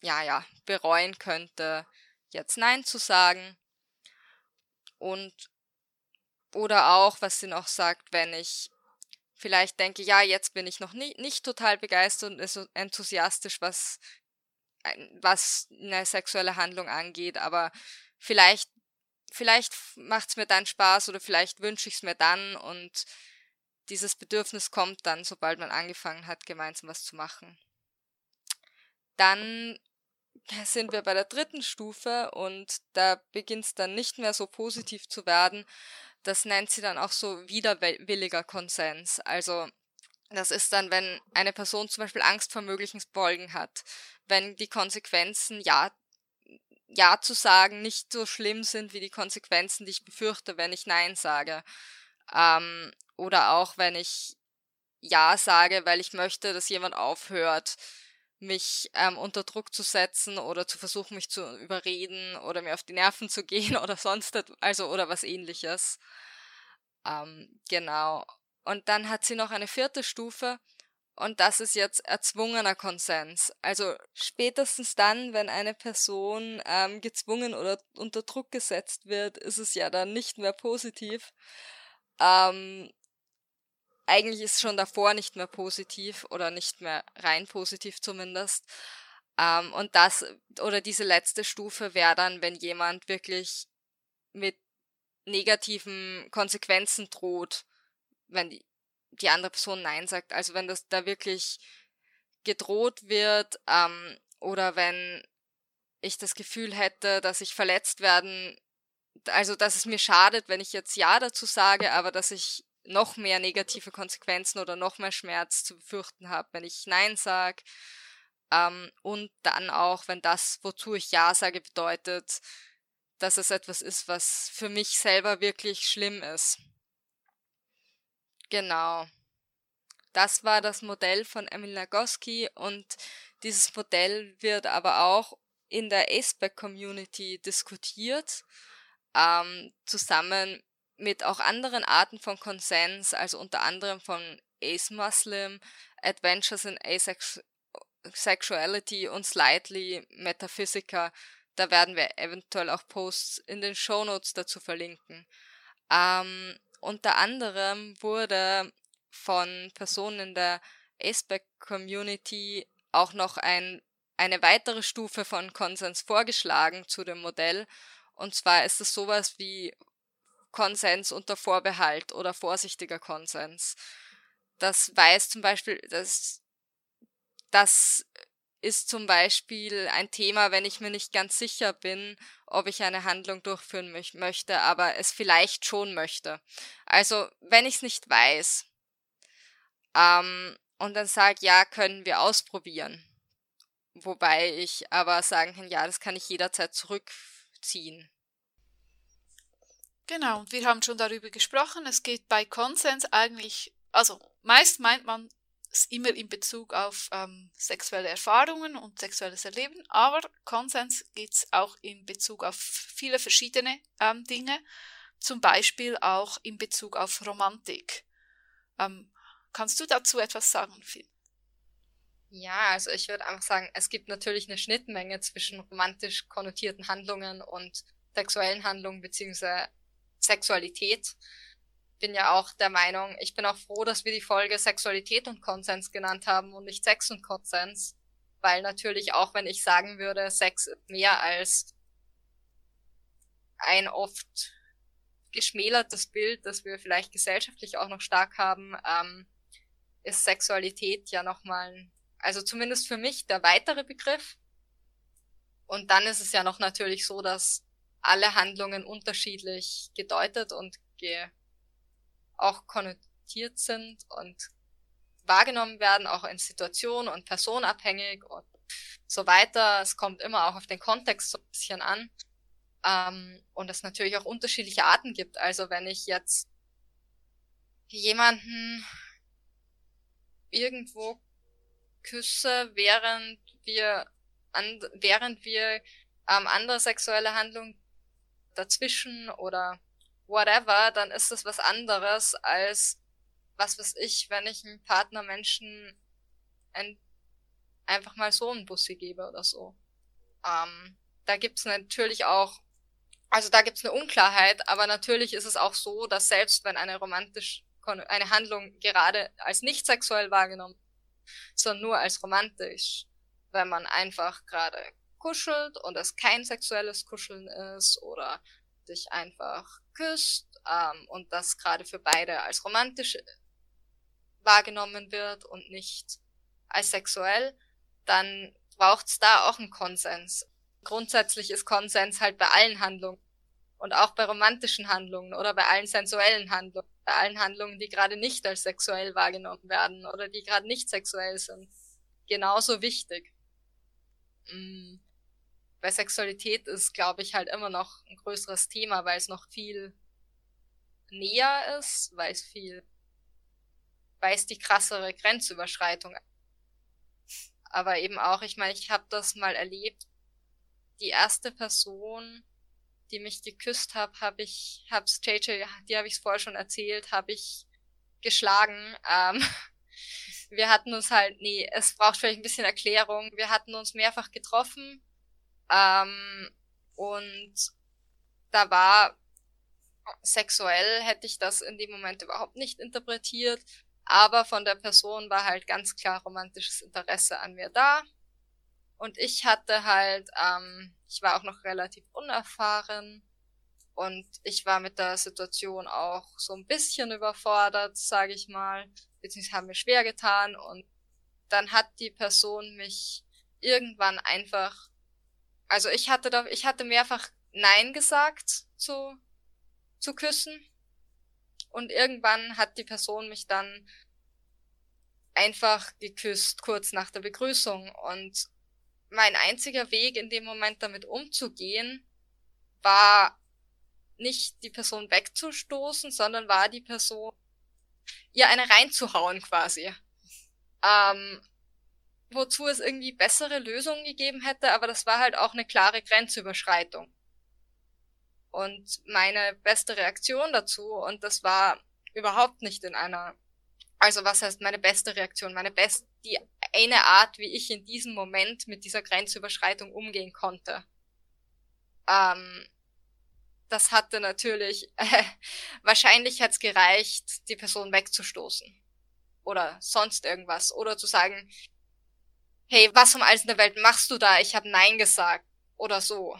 ja, ja, bereuen könnte, jetzt Nein zu sagen. Und oder auch, was sie noch sagt, wenn ich vielleicht denke, ja, jetzt bin ich noch nie, nicht total begeistert und enthusiastisch, was, was eine sexuelle Handlung angeht, aber vielleicht, vielleicht macht es mir dann Spaß oder vielleicht wünsche ich es mir dann und dieses Bedürfnis kommt dann, sobald man angefangen hat, gemeinsam was zu machen. Dann [laughs] sind wir bei der dritten Stufe und da beginnt es dann nicht mehr so positiv zu werden. Das nennt sie dann auch so widerwilliger Konsens. Also das ist dann, wenn eine Person zum Beispiel Angst vor möglichen Folgen hat, wenn die Konsequenzen ja ja zu sagen nicht so schlimm sind wie die Konsequenzen, die ich befürchte, wenn ich Nein sage. Ähm, oder auch wenn ich Ja sage, weil ich möchte, dass jemand aufhört, mich ähm, unter Druck zu setzen oder zu versuchen, mich zu überreden oder mir auf die Nerven zu [laughs] gehen oder sonst, also oder was ähnliches. Ähm, genau. Und dann hat sie noch eine vierte Stufe und das ist jetzt erzwungener Konsens. Also spätestens dann, wenn eine Person ähm, gezwungen oder unter Druck gesetzt wird, ist es ja dann nicht mehr positiv. Ähm, eigentlich ist es schon davor nicht mehr positiv oder nicht mehr rein positiv zumindest. Ähm, und das oder diese letzte Stufe wäre dann, wenn jemand wirklich mit negativen Konsequenzen droht, wenn die, die andere Person Nein sagt. Also wenn das da wirklich gedroht wird ähm, oder wenn ich das Gefühl hätte, dass ich verletzt werden, also dass es mir schadet, wenn ich jetzt Ja dazu sage, aber dass ich noch mehr negative Konsequenzen oder noch mehr Schmerz zu befürchten habe, wenn ich Nein sage. Ähm, und dann auch, wenn das, wozu ich Ja sage, bedeutet, dass es etwas ist, was für mich selber wirklich schlimm ist. Genau. Das war das Modell von Emil Nagoski und dieses Modell wird aber auch in der ACEBAC-Community diskutiert, ähm, zusammen mit auch anderen Arten von Konsens, also unter anderem von Ace Muslim, Adventures in Asexuality und Slightly Metaphysica. Da werden wir eventuell auch Posts in den Show Notes dazu verlinken. Ähm, unter anderem wurde von Personen in der Aspect Community auch noch ein, eine weitere Stufe von Konsens vorgeschlagen zu dem Modell. Und zwar ist es sowas wie Konsens unter Vorbehalt oder vorsichtiger Konsens. Das weiß zum Beispiel, das, das ist zum Beispiel ein Thema, wenn ich mir nicht ganz sicher bin, ob ich eine Handlung durchführen möchte, aber es vielleicht schon möchte. Also, wenn ich es nicht weiß ähm, und dann sage, ja, können wir ausprobieren. Wobei ich aber sagen kann, ja, das kann ich jederzeit zurückziehen. Genau, wir haben schon darüber gesprochen. Es geht bei Konsens eigentlich, also meist meint man immer in Bezug auf ähm, sexuelle Erfahrungen und sexuelles Erleben, aber Konsens geht es auch in Bezug auf viele verschiedene ähm, Dinge, zum Beispiel auch in Bezug auf Romantik. Ähm, kannst du dazu etwas sagen, Phil? Ja, also ich würde einfach sagen, es gibt natürlich eine Schnittmenge zwischen romantisch konnotierten Handlungen und sexuellen Handlungen beziehungsweise Sexualität. Bin ja auch der Meinung, ich bin auch froh, dass wir die Folge Sexualität und Konsens genannt haben und nicht Sex und Konsens. Weil natürlich auch, wenn ich sagen würde, Sex ist mehr als ein oft geschmälertes Bild, das wir vielleicht gesellschaftlich auch noch stark haben, ähm, ist Sexualität ja nochmal, also zumindest für mich der weitere Begriff. Und dann ist es ja noch natürlich so, dass alle Handlungen unterschiedlich gedeutet und ge auch konnotiert sind und wahrgenommen werden, auch in Situationen und personabhängig und so weiter. Es kommt immer auch auf den Kontext so ein bisschen an. Ähm, und es natürlich auch unterschiedliche Arten gibt. Also wenn ich jetzt jemanden irgendwo küsse, während wir an, während wir ähm, andere sexuelle Handlungen dazwischen oder whatever, dann ist das was anderes als was weiß ich, wenn ich einem Partner Menschen ein, einfach mal so einen Bussi gebe oder so. Ähm, da gibt's natürlich auch, also da gibt's eine Unklarheit, aber natürlich ist es auch so, dass selbst wenn eine romantisch, eine Handlung gerade als nicht sexuell wahrgenommen, sondern nur als romantisch, wenn man einfach gerade kuschelt und es kein sexuelles Kuscheln ist oder dich einfach küsst ähm, und das gerade für beide als romantisch wahrgenommen wird und nicht als sexuell, dann braucht's da auch einen Konsens. Grundsätzlich ist Konsens halt bei allen Handlungen und auch bei romantischen Handlungen oder bei allen sensuellen Handlungen, bei allen Handlungen, die gerade nicht als sexuell wahrgenommen werden oder die gerade nicht sexuell sind, genauso wichtig. Mm. Bei Sexualität ist, glaube ich, halt immer noch ein größeres Thema, weil es noch viel näher ist, weil es viel, weil es die krassere Grenzüberschreitung. Aber eben auch, ich meine, ich habe das mal erlebt. Die erste Person, die mich geküsst hat, habe ich, hab's JJ, die habe ich vorher schon erzählt, habe ich geschlagen. Ähm, [laughs] wir hatten uns halt, nee, es braucht vielleicht ein bisschen Erklärung. Wir hatten uns mehrfach getroffen ähm, und da war sexuell hätte ich das in dem Moment überhaupt nicht interpretiert, aber von der Person war halt ganz klar romantisches Interesse an mir da. Und ich hatte halt, ähm, ich war auch noch relativ unerfahren und ich war mit der Situation auch so ein bisschen überfordert, sage ich mal, beziehungsweise haben mir schwer getan und dann hat die Person mich irgendwann einfach, also ich hatte da, ich hatte mehrfach Nein gesagt zu zu küssen. Und irgendwann hat die Person mich dann einfach geküsst, kurz nach der Begrüßung. Und mein einziger Weg in dem Moment damit umzugehen, war nicht die Person wegzustoßen, sondern war die Person ihr eine reinzuhauen quasi. Ähm, wozu es irgendwie bessere Lösungen gegeben hätte, aber das war halt auch eine klare Grenzüberschreitung. Und meine beste Reaktion dazu, und das war überhaupt nicht in einer, also was heißt meine beste Reaktion, meine best, die eine Art, wie ich in diesem Moment mit dieser Grenzüberschreitung umgehen konnte. Ähm, das hatte natürlich, äh, [laughs] wahrscheinlich hat's gereicht, die Person wegzustoßen. Oder sonst irgendwas. Oder zu sagen, hey, was um alles in der Welt machst du da? Ich habe Nein gesagt. Oder so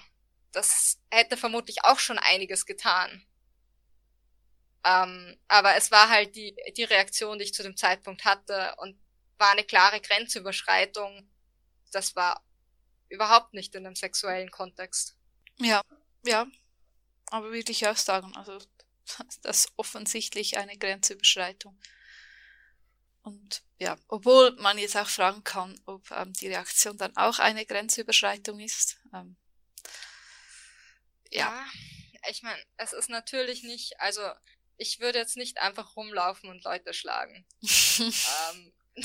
das hätte vermutlich auch schon einiges getan. Ähm, aber es war halt die, die Reaktion, die ich zu dem Zeitpunkt hatte und war eine klare Grenzüberschreitung. Das war überhaupt nicht in einem sexuellen Kontext. Ja, ja. Aber wirklich auch sagen, also [laughs] das ist offensichtlich eine Grenzüberschreitung. Und ja, obwohl man jetzt auch fragen kann, ob ähm, die Reaktion dann auch eine Grenzüberschreitung ist. Ähm, ja, ich meine, es ist natürlich nicht, also ich würde jetzt nicht einfach rumlaufen und Leute schlagen. [laughs] ähm, [laughs]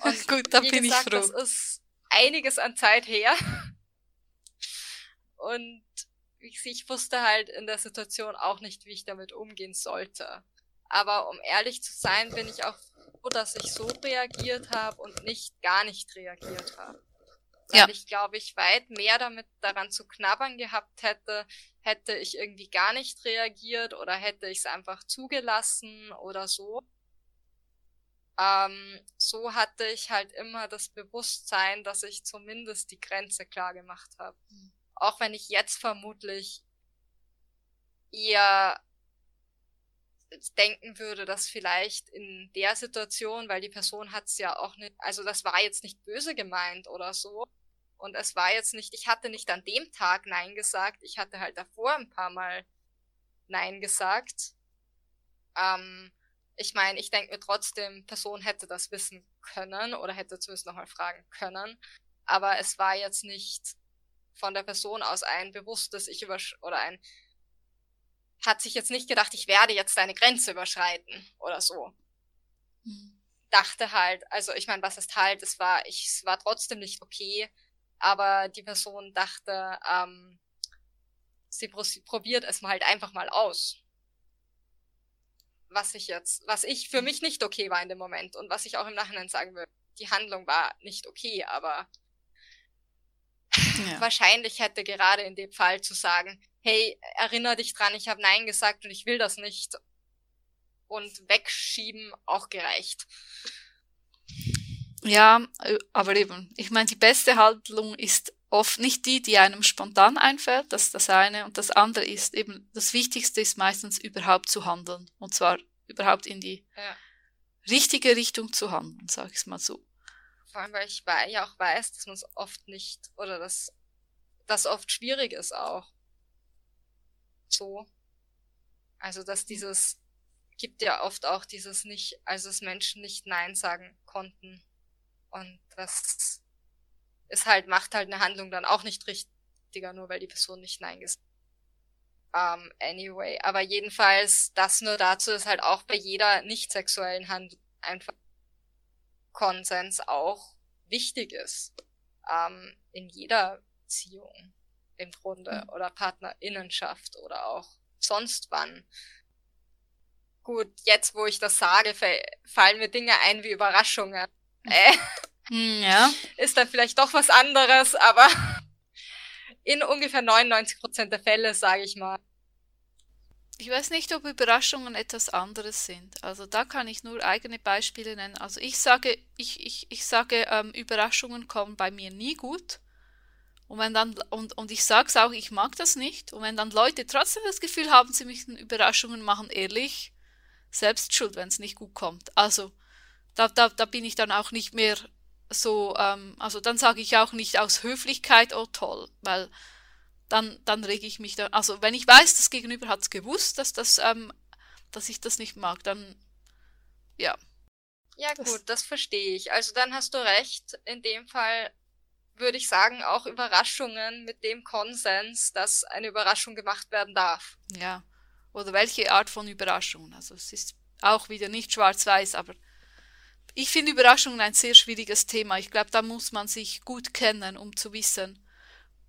und Gut, da bin gesagt, ich froh. Das ist einiges an Zeit her. Und ich wusste halt in der Situation auch nicht, wie ich damit umgehen sollte. Aber um ehrlich zu sein, bin ich auch froh, dass ich so reagiert habe und nicht gar nicht reagiert habe. Weil ja. ich glaube, ich weit mehr damit daran zu knabbern gehabt hätte, hätte ich irgendwie gar nicht reagiert oder hätte ich es einfach zugelassen oder so. Ähm, so hatte ich halt immer das Bewusstsein, dass ich zumindest die Grenze klar gemacht habe. Mhm. Auch wenn ich jetzt vermutlich eher denken würde, dass vielleicht in der Situation, weil die Person hat es ja auch nicht, also das war jetzt nicht böse gemeint oder so, und es war jetzt nicht, ich hatte nicht an dem Tag Nein gesagt, ich hatte halt davor ein paar Mal Nein gesagt. Ähm, ich meine, ich denke mir trotzdem, Person hätte das wissen können oder hätte zumindest nochmal fragen können. Aber es war jetzt nicht von der Person aus ein bewusstes, ich übersch oder ein hat sich jetzt nicht gedacht, ich werde jetzt deine Grenze überschreiten oder so. Hm. Dachte halt, also ich meine, was ist halt, es war, ich, es war trotzdem nicht okay, aber die Person dachte, ähm, sie probiert es mal halt einfach mal aus. Was ich jetzt, was ich für mich nicht okay war in dem Moment und was ich auch im Nachhinein sagen würde. Die Handlung war nicht okay, aber ja. wahrscheinlich hätte gerade in dem Fall zu sagen, hey, erinnere dich dran, ich habe Nein gesagt und ich will das nicht. Und wegschieben auch gereicht. Ja, äh, aber eben, ich meine, die beste Handlung ist oft nicht die, die einem spontan einfällt, das ist das eine. Und das andere ist eben, das Wichtigste ist meistens überhaupt zu handeln. Und zwar überhaupt in die ja. richtige Richtung zu handeln, sag ich mal so. Vor allem, weil ich ja auch weiß, dass man es oft nicht, oder dass das oft schwierig ist auch. So. Also, dass dieses, gibt ja oft auch dieses nicht, also dass Menschen nicht Nein sagen konnten. Und das ist halt, macht halt eine Handlung dann auch nicht richtiger, nur weil die Person nicht Nein gesagt um, ähm, anyway, aber jedenfalls, das nur dazu ist halt auch bei jeder nicht sexuellen Handlung einfach Konsens auch wichtig ist. Um, ähm, in jeder Beziehung im Grunde mhm. oder Partnerinnenschaft oder auch sonst wann. Gut, jetzt wo ich das sage, fallen mir Dinge ein wie Überraschungen. Äh, hm, ja. [laughs] Ist dann vielleicht doch was anderes, aber [laughs] in ungefähr 99 Prozent der Fälle, sage ich mal. Ich weiß nicht, ob Überraschungen etwas anderes sind. Also da kann ich nur eigene Beispiele nennen. Also ich sage, ich, ich, ich sage, ähm, Überraschungen kommen bei mir nie gut. Und wenn dann, und, und ich sage es auch, ich mag das nicht. Und wenn dann Leute trotzdem das Gefühl haben, sie möchten Überraschungen machen, ehrlich, selbst schuld, wenn es nicht gut kommt. Also da, da, da bin ich dann auch nicht mehr so, ähm, also dann sage ich auch nicht aus Höflichkeit, oh toll, weil dann, dann rege ich mich da, also wenn ich weiß, das Gegenüber hat es gewusst, dass, das, ähm, dass ich das nicht mag, dann ja. Ja gut, das, das verstehe ich. Also dann hast du recht. In dem Fall würde ich sagen, auch Überraschungen mit dem Konsens, dass eine Überraschung gemacht werden darf. Ja. Oder welche Art von Überraschungen. Also es ist auch wieder nicht schwarz-weiß, aber ich finde Überraschungen ein sehr schwieriges Thema. Ich glaube, da muss man sich gut kennen, um zu wissen,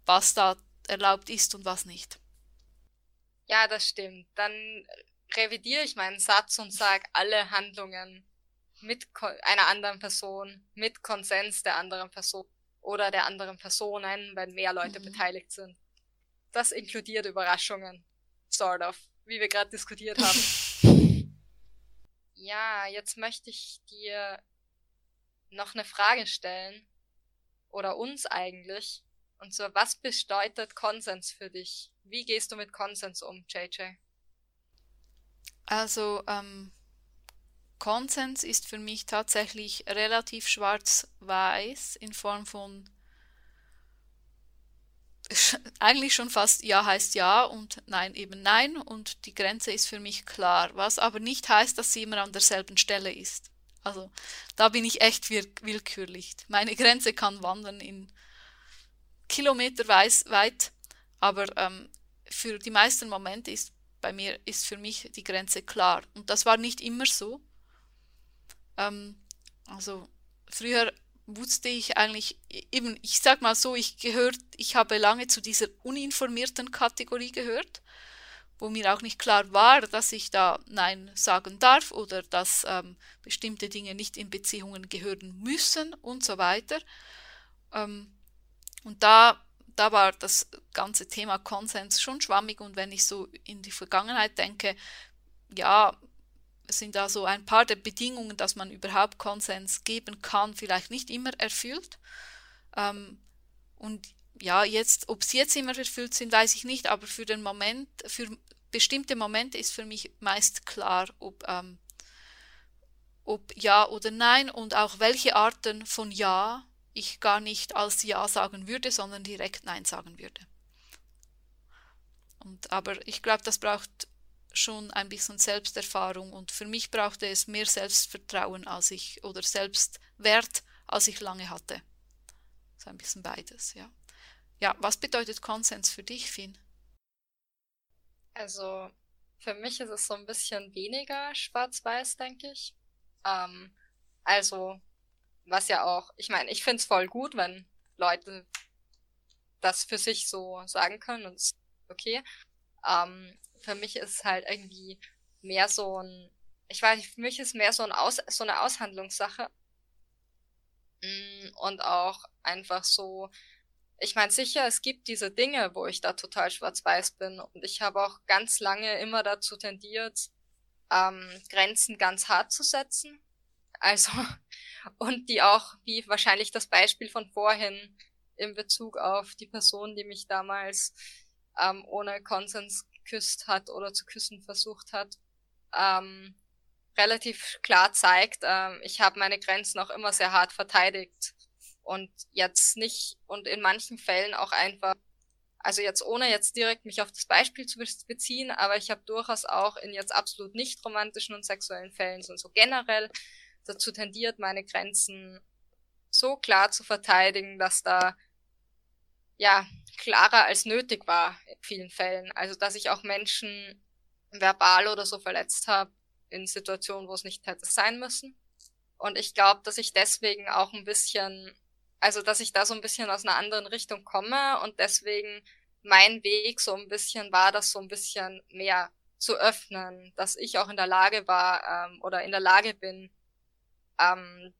was da erlaubt ist und was nicht. Ja, das stimmt. Dann revidiere ich meinen Satz und sage, alle Handlungen mit einer anderen Person, mit Konsens der anderen Person oder der anderen Personen, wenn mehr Leute mhm. beteiligt sind. Das inkludiert Überraschungen. Sort of. Wie wir gerade diskutiert haben. [laughs] Ja, jetzt möchte ich dir noch eine Frage stellen. Oder uns eigentlich. Und zwar, was bedeutet Konsens für dich? Wie gehst du mit Konsens um, JJ? Also, ähm, Konsens ist für mich tatsächlich relativ schwarz-weiß in Form von [laughs] eigentlich schon fast Ja heißt Ja und Nein eben Nein und die Grenze ist für mich klar, was aber nicht heißt, dass sie immer an derselben Stelle ist. Also da bin ich echt willkürlich. Meine Grenze kann wandern in Kilometer weit, aber ähm, für die meisten Momente ist bei mir ist für mich die Grenze klar und das war nicht immer so. Ähm, also früher wusste ich eigentlich, eben, ich sag mal so, ich gehört, ich habe lange zu dieser uninformierten Kategorie gehört, wo mir auch nicht klar war, dass ich da Nein sagen darf oder dass ähm, bestimmte Dinge nicht in Beziehungen gehören müssen und so weiter. Ähm, und da, da war das ganze Thema Konsens schon schwammig und wenn ich so in die Vergangenheit denke, ja, sind da so ein paar der Bedingungen, dass man überhaupt Konsens geben kann, vielleicht nicht immer erfüllt. Ähm, und ja, jetzt, ob sie jetzt immer erfüllt sind, weiß ich nicht, aber für den Moment, für bestimmte Momente ist für mich meist klar, ob, ähm, ob ja oder nein und auch welche Arten von ja ich gar nicht als ja sagen würde, sondern direkt nein sagen würde. Und, aber ich glaube, das braucht schon ein bisschen Selbsterfahrung und für mich brauchte es mehr Selbstvertrauen als ich oder Selbstwert, als ich lange hatte. So ein bisschen beides, ja. Ja, was bedeutet Konsens für dich, Finn? Also, für mich ist es so ein bisschen weniger schwarz-weiß, denke ich. Ähm, also, was ja auch, ich meine, ich finde es voll gut, wenn Leute das für sich so sagen können und okay. Ähm, für mich ist halt irgendwie mehr so ein, ich weiß nicht, für mich ist mehr so, ein Aus, so eine Aushandlungssache. Mm, und auch einfach so, ich meine sicher, es gibt diese Dinge, wo ich da total schwarz-weiß bin. Und ich habe auch ganz lange immer dazu tendiert, ähm, Grenzen ganz hart zu setzen. Also, [laughs] und die auch, wie wahrscheinlich das Beispiel von vorhin, in Bezug auf die Person, die mich damals ähm, ohne Konsens geküsst hat oder zu küssen versucht hat, ähm, relativ klar zeigt, ähm, ich habe meine Grenzen auch immer sehr hart verteidigt und jetzt nicht und in manchen Fällen auch einfach, also jetzt ohne jetzt direkt mich auf das Beispiel zu beziehen, aber ich habe durchaus auch in jetzt absolut nicht romantischen und sexuellen Fällen, sondern so generell dazu tendiert, meine Grenzen so klar zu verteidigen, dass da ja klarer als nötig war in vielen Fällen. Also dass ich auch Menschen verbal oder so verletzt habe in Situationen, wo es nicht hätte sein müssen. Und ich glaube, dass ich deswegen auch ein bisschen, also dass ich da so ein bisschen aus einer anderen Richtung komme und deswegen mein Weg so ein bisschen war, das so ein bisschen mehr zu öffnen, dass ich auch in der Lage war ähm, oder in der Lage bin, ähm,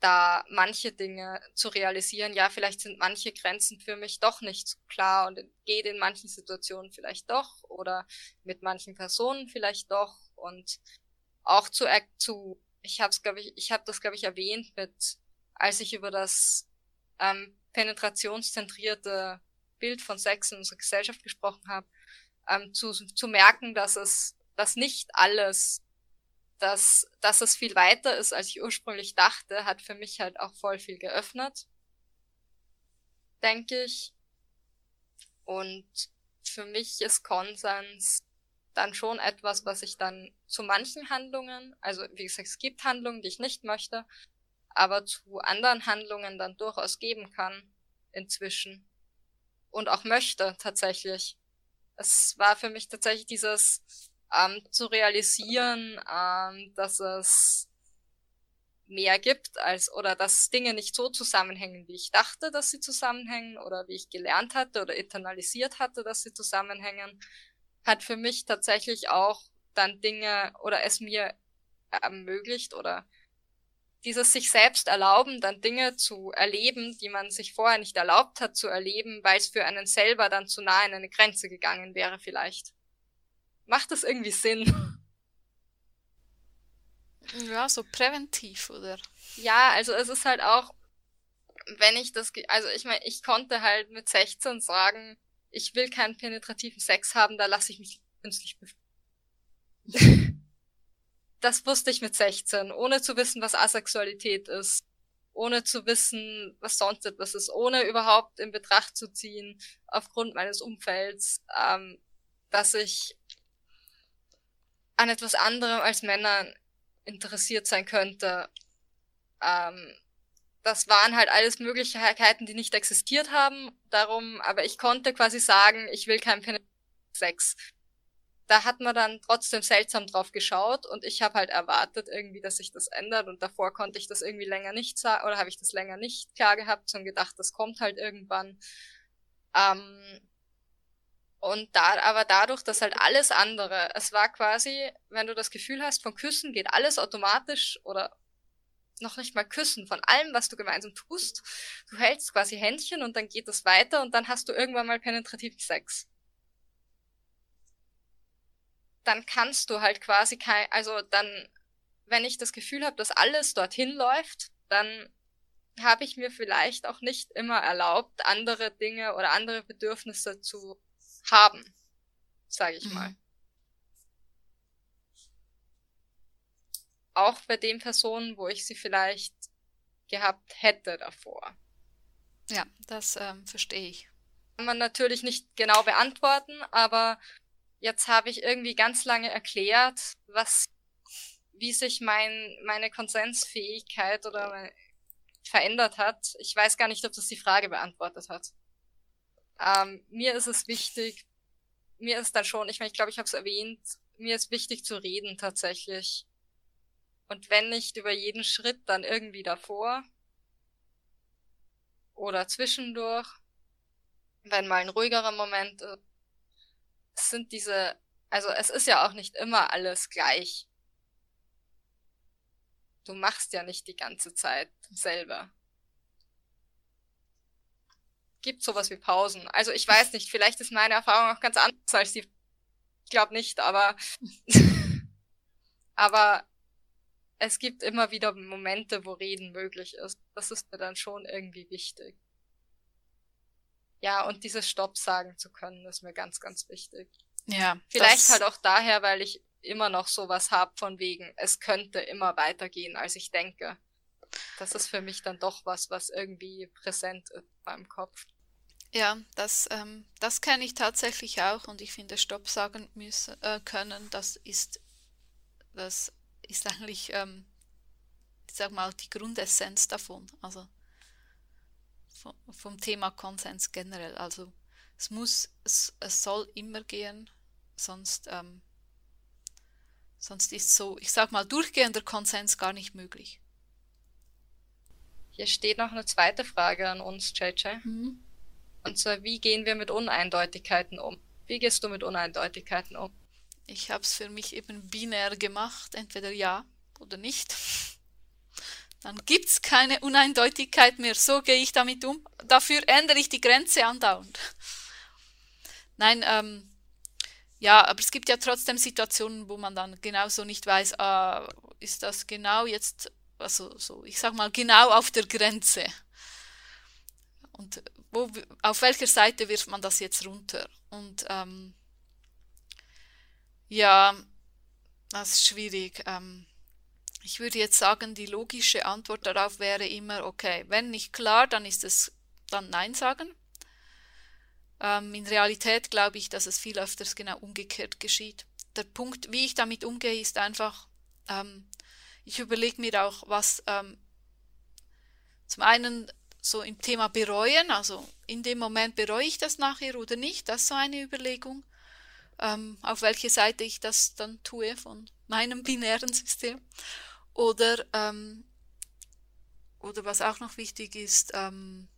da manche Dinge zu realisieren, ja, vielleicht sind manche Grenzen für mich doch nicht so klar und geht in manchen Situationen vielleicht doch oder mit manchen Personen vielleicht doch. Und auch zu zu ich habe es glaube ich ich habe das glaube ich erwähnt mit als ich über das ähm, penetrationszentrierte Bild von Sex in unserer Gesellschaft gesprochen habe ähm, zu zu merken dass es dass nicht alles dass, dass es viel weiter ist, als ich ursprünglich dachte, hat für mich halt auch voll viel geöffnet. Denke ich. Und für mich ist Konsens dann schon etwas, was ich dann zu manchen Handlungen, also wie gesagt, es gibt Handlungen, die ich nicht möchte, aber zu anderen Handlungen dann durchaus geben kann inzwischen und auch möchte tatsächlich. Es war für mich tatsächlich dieses ähm, zu realisieren, ähm, dass es mehr gibt als oder dass Dinge nicht so zusammenhängen, wie ich dachte, dass sie zusammenhängen oder wie ich gelernt hatte oder internalisiert hatte, dass sie zusammenhängen, hat für mich tatsächlich auch dann Dinge oder es mir ermöglicht oder dieses sich selbst erlauben, dann Dinge zu erleben, die man sich vorher nicht erlaubt hat zu erleben, weil es für einen selber dann zu nah in eine Grenze gegangen wäre vielleicht macht das irgendwie Sinn? Ja, so präventiv, oder? Ja, also es ist halt auch, wenn ich das, also ich meine, ich konnte halt mit 16 sagen, ich will keinen penetrativen Sex haben, da lasse ich mich künstlich [laughs] Das wusste ich mit 16, ohne zu wissen, was Asexualität ist, ohne zu wissen, was sonst etwas ist, ohne überhaupt in Betracht zu ziehen, aufgrund meines Umfelds, ähm, dass ich an etwas anderem als Männern interessiert sein könnte. Ähm, das waren halt alles Möglichkeiten, die nicht existiert haben. Darum, aber ich konnte quasi sagen, ich will kein Sex. Da hat man dann trotzdem seltsam drauf geschaut und ich habe halt erwartet irgendwie, dass sich das ändert und davor konnte ich das irgendwie länger nicht sagen oder habe ich das länger nicht klar gehabt, sondern gedacht, das kommt halt irgendwann. Ähm, und da, aber dadurch, dass halt alles andere, es war quasi, wenn du das Gefühl hast, von Küssen geht alles automatisch oder noch nicht mal Küssen, von allem, was du gemeinsam tust. Du hältst quasi Händchen und dann geht es weiter und dann hast du irgendwann mal penetrativen Sex. Dann kannst du halt quasi kein, also dann, wenn ich das Gefühl habe, dass alles dorthin läuft, dann habe ich mir vielleicht auch nicht immer erlaubt, andere Dinge oder andere Bedürfnisse zu haben, sage ich mhm. mal. Auch bei den Personen, wo ich sie vielleicht gehabt hätte davor. Ja, das ähm, verstehe ich. Kann man natürlich nicht genau beantworten, aber jetzt habe ich irgendwie ganz lange erklärt, was, wie sich mein, meine Konsensfähigkeit oder verändert hat. Ich weiß gar nicht, ob das die Frage beantwortet hat. Ähm, mir ist es wichtig, mir ist dann schon, ich meine, ich glaube, ich habe es erwähnt, mir ist wichtig zu reden tatsächlich. Und wenn nicht über jeden Schritt, dann irgendwie davor oder zwischendurch, wenn mal ein ruhigerer Moment ist. Es sind diese, also es ist ja auch nicht immer alles gleich. Du machst ja nicht die ganze Zeit selber. Gibt sowas wie Pausen. Also ich weiß nicht, vielleicht ist meine Erfahrung auch ganz anders als die. Ich glaube nicht, aber [laughs] aber es gibt immer wieder Momente, wo Reden möglich ist. Das ist mir dann schon irgendwie wichtig. Ja, und dieses Stopp sagen zu können, ist mir ganz, ganz wichtig. Ja. Vielleicht halt auch daher, weil ich immer noch sowas hab von wegen, es könnte immer weitergehen, als ich denke. Das ist für mich dann doch was, was irgendwie präsent ist beim Kopf. Ja, das, ähm, das kenne ich tatsächlich auch und ich finde, Stopp sagen müssen, äh, können, das ist, das ist eigentlich, ähm, ich sag mal, die Grundessenz davon. Also vom, vom Thema Konsens generell. Also es muss, es, es soll immer gehen, sonst, ähm, sonst ist so, ich sag mal, durchgehender Konsens gar nicht möglich. Hier steht noch eine zweite Frage an uns, JJ. Mhm. Und zwar, wie gehen wir mit Uneindeutigkeiten um? Wie gehst du mit Uneindeutigkeiten um? Ich habe es für mich eben binär gemacht, entweder ja oder nicht. Dann gibt es keine Uneindeutigkeit mehr. So gehe ich damit um. Dafür ändere ich die Grenze andauernd. Nein, ähm, ja, aber es gibt ja trotzdem Situationen, wo man dann genauso nicht weiß, äh, ist das genau jetzt, also so, ich sag mal, genau auf der Grenze. Und wo, auf welcher Seite wirft man das jetzt runter? Und ähm, ja, das ist schwierig. Ähm, ich würde jetzt sagen, die logische Antwort darauf wäre immer, okay, wenn nicht klar, dann ist es dann Nein sagen. Ähm, in Realität glaube ich, dass es viel öfters genau umgekehrt geschieht. Der Punkt, wie ich damit umgehe, ist einfach, ähm, ich überlege mir auch, was ähm, zum einen so im Thema bereuen, also in dem Moment bereue ich das nachher oder nicht, das ist so eine Überlegung, ähm, auf welche Seite ich das dann tue von meinem binären System. Oder, ähm, oder was auch noch wichtig ist, ähm,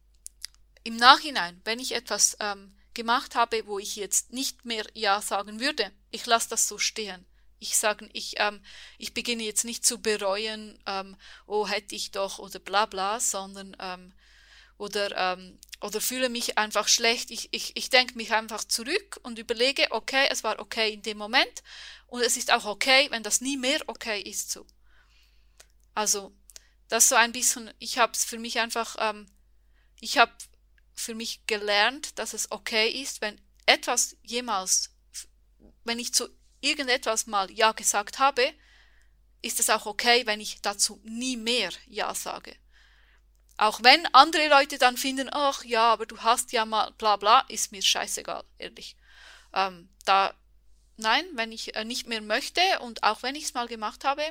im Nachhinein, wenn ich etwas ähm, gemacht habe, wo ich jetzt nicht mehr Ja sagen würde, ich lasse das so stehen. Ich sage, ich, ähm, ich beginne jetzt nicht zu bereuen, ähm, oh hätte ich doch oder bla bla, sondern ähm, oder, ähm, oder fühle mich einfach schlecht. Ich, ich, ich denke mich einfach zurück und überlege, okay, es war okay in dem Moment und es ist auch okay, wenn das nie mehr okay ist so. Also, das so ein bisschen, ich habe es für mich einfach, ähm, ich habe für mich gelernt, dass es okay ist, wenn etwas jemals, wenn ich zu irgendetwas mal Ja gesagt habe, ist es auch okay, wenn ich dazu nie mehr Ja sage. Auch wenn andere Leute dann finden, ach ja, aber du hast ja mal bla bla, ist mir scheißegal, ehrlich. Ähm, da, nein, wenn ich äh, nicht mehr möchte und auch wenn ich es mal gemacht habe,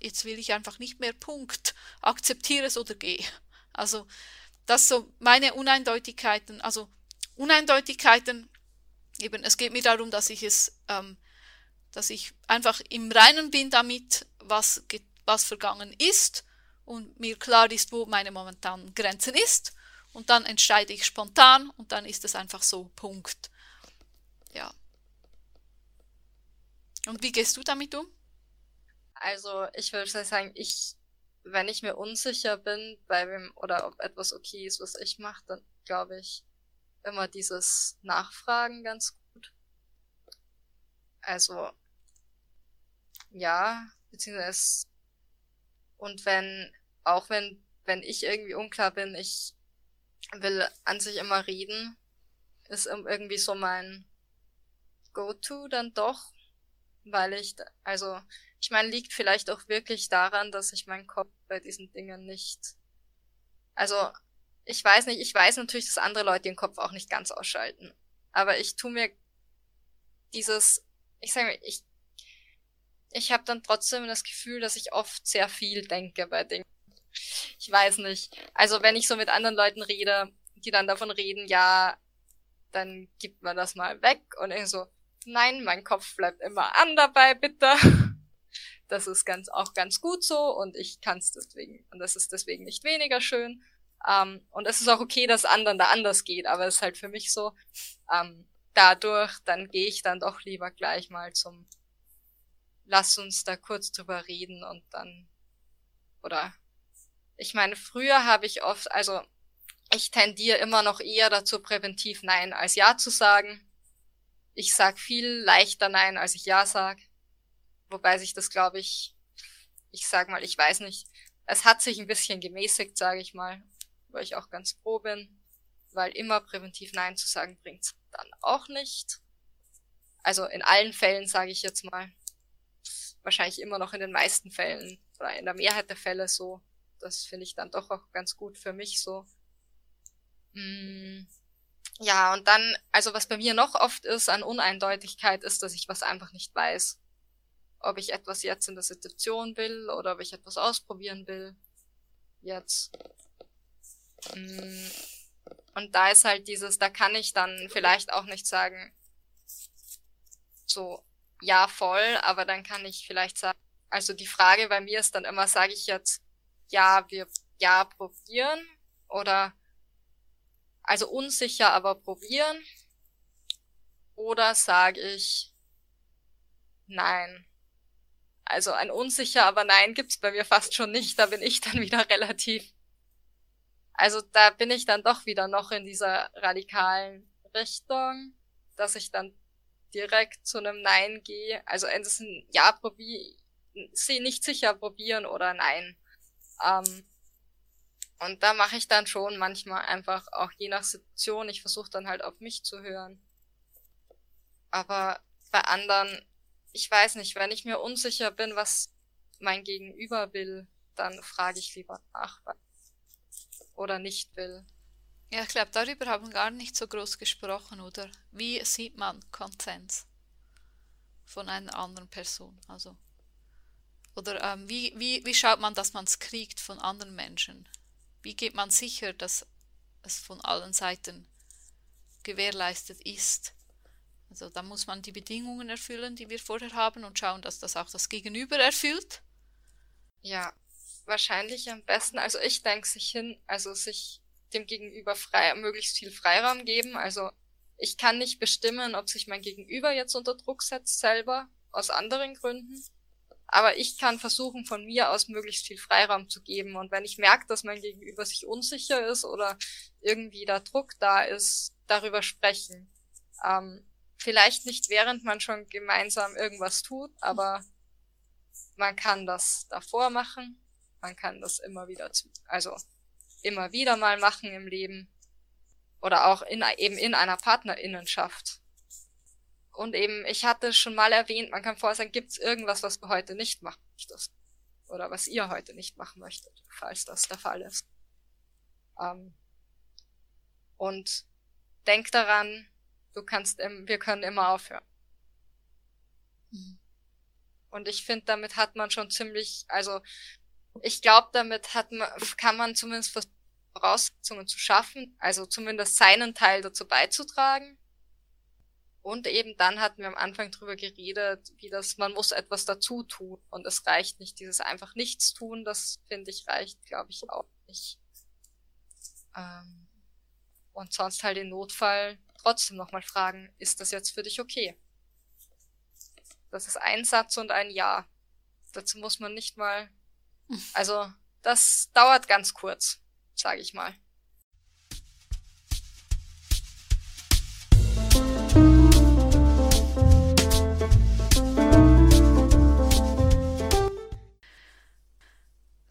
jetzt will ich einfach nicht mehr, Punkt, akzeptiere es oder geh. Also, das so meine Uneindeutigkeiten, also Uneindeutigkeiten, eben, es geht mir darum, dass ich es, ähm, dass ich einfach im Reinen bin damit, was, was vergangen ist und mir klar ist, wo meine momentanen Grenzen ist und dann entscheide ich spontan und dann ist es einfach so, Punkt. Ja. Und wie gehst du damit um? Also ich würde sagen, ich, wenn ich mir unsicher bin, bei wem oder ob etwas okay ist, was ich mache, dann glaube ich immer dieses Nachfragen ganz gut. Also ja, beziehungsweise und wenn, auch wenn, wenn ich irgendwie unklar bin, ich will an sich immer reden, ist irgendwie so mein Go-To dann doch, weil ich, also ich meine, liegt vielleicht auch wirklich daran, dass ich meinen Kopf bei diesen Dingen nicht. Also, ich weiß nicht, ich weiß natürlich, dass andere Leute den Kopf auch nicht ganz ausschalten. Aber ich tu mir dieses, ich sage mal, ich, ich habe dann trotzdem das Gefühl, dass ich oft sehr viel denke bei Dingen. Ich weiß nicht. Also wenn ich so mit anderen Leuten rede, die dann davon reden, ja, dann gibt man das mal weg und ich so, nein, mein Kopf bleibt immer an dabei, bitte [laughs] das ist ganz auch ganz gut so und ich kann es deswegen und das ist deswegen nicht weniger schön. Ähm, und es ist auch okay, dass anderen da anders geht, aber es ist halt für mich so, ähm, dadurch, dann gehe ich dann doch lieber gleich mal zum Lass uns da kurz drüber reden und dann oder ich meine, früher habe ich oft, also ich tendiere immer noch eher dazu, präventiv Nein als Ja zu sagen. Ich sag viel leichter Nein, als ich Ja sag. Wobei sich das, glaube ich, ich sag mal, ich weiß nicht, es hat sich ein bisschen gemäßigt, sage ich mal, weil ich auch ganz froh bin, weil immer präventiv Nein zu sagen bringt's dann auch nicht. Also in allen Fällen sage ich jetzt mal, wahrscheinlich immer noch in den meisten Fällen oder in der Mehrheit der Fälle so. Das finde ich dann doch auch ganz gut für mich so. Mm, ja, und dann, also was bei mir noch oft ist an Uneindeutigkeit, ist, dass ich was einfach nicht weiß. Ob ich etwas jetzt in der Situation will oder ob ich etwas ausprobieren will. Jetzt. Mm, und da ist halt dieses, da kann ich dann vielleicht auch nicht sagen, so, ja, voll, aber dann kann ich vielleicht sagen, also die Frage bei mir ist dann immer, sage ich jetzt, ja, wir, ja, probieren oder also unsicher, aber probieren? Oder sage ich nein? Also ein unsicher, aber nein gibt's bei mir fast schon nicht. Da bin ich dann wieder [laughs] relativ. Also da bin ich dann doch wieder noch in dieser radikalen Richtung, dass ich dann direkt zu einem Nein gehe. Also entweder ein Ja probier, sie nicht sicher probieren oder Nein. Ähm, und da mache ich dann schon manchmal einfach auch je nach Situation, ich versuche dann halt auf mich zu hören. Aber bei anderen, ich weiß nicht, wenn ich mir unsicher bin, was mein Gegenüber will, dann frage ich lieber nach oder nicht will. Ja, ich glaube, darüber haben wir gar nicht so groß gesprochen, oder? Wie sieht man Konsens von einer anderen Person? Also, oder ähm, wie, wie, wie schaut man, dass man es kriegt von anderen Menschen? Wie geht man sicher, dass es von allen Seiten gewährleistet ist? Also da muss man die Bedingungen erfüllen, die wir vorher haben und schauen, dass das auch das Gegenüber erfüllt. Ja, wahrscheinlich am besten. Also ich denke sich hin, also sich dem Gegenüber frei, möglichst viel Freiraum geben. Also ich kann nicht bestimmen, ob sich mein Gegenüber jetzt unter Druck setzt selber, aus anderen Gründen. Aber ich kann versuchen, von mir aus möglichst viel Freiraum zu geben. Und wenn ich merke, dass mein Gegenüber sich unsicher ist oder irgendwie da Druck da ist, darüber sprechen. Ähm, vielleicht nicht während man schon gemeinsam irgendwas tut, aber man kann das davor machen. Man kann das immer wieder zu, also immer wieder mal machen im Leben. Oder auch in, eben in einer Partnerinnenschaft. Und eben, ich hatte schon mal erwähnt, man kann vorher sagen, gibt es irgendwas, was du heute nicht machen möchtest? Oder was ihr heute nicht machen möchtet, falls das der Fall ist. Ähm, und denk daran, du kannst, wir können immer aufhören. Mhm. Und ich finde, damit hat man schon ziemlich, also ich glaube, damit hat man, kann man zumindest Voraussetzungen zu schaffen, also zumindest seinen Teil dazu beizutragen. Und eben dann hatten wir am Anfang drüber geredet, wie das, man muss etwas dazu tun. Und es reicht nicht, dieses einfach nichts tun, das finde ich reicht, glaube ich, auch nicht. Ähm, und sonst halt im Notfall trotzdem nochmal fragen, ist das jetzt für dich okay? Das ist ein Satz und ein Ja. Dazu muss man nicht mal, also das dauert ganz kurz, sage ich mal.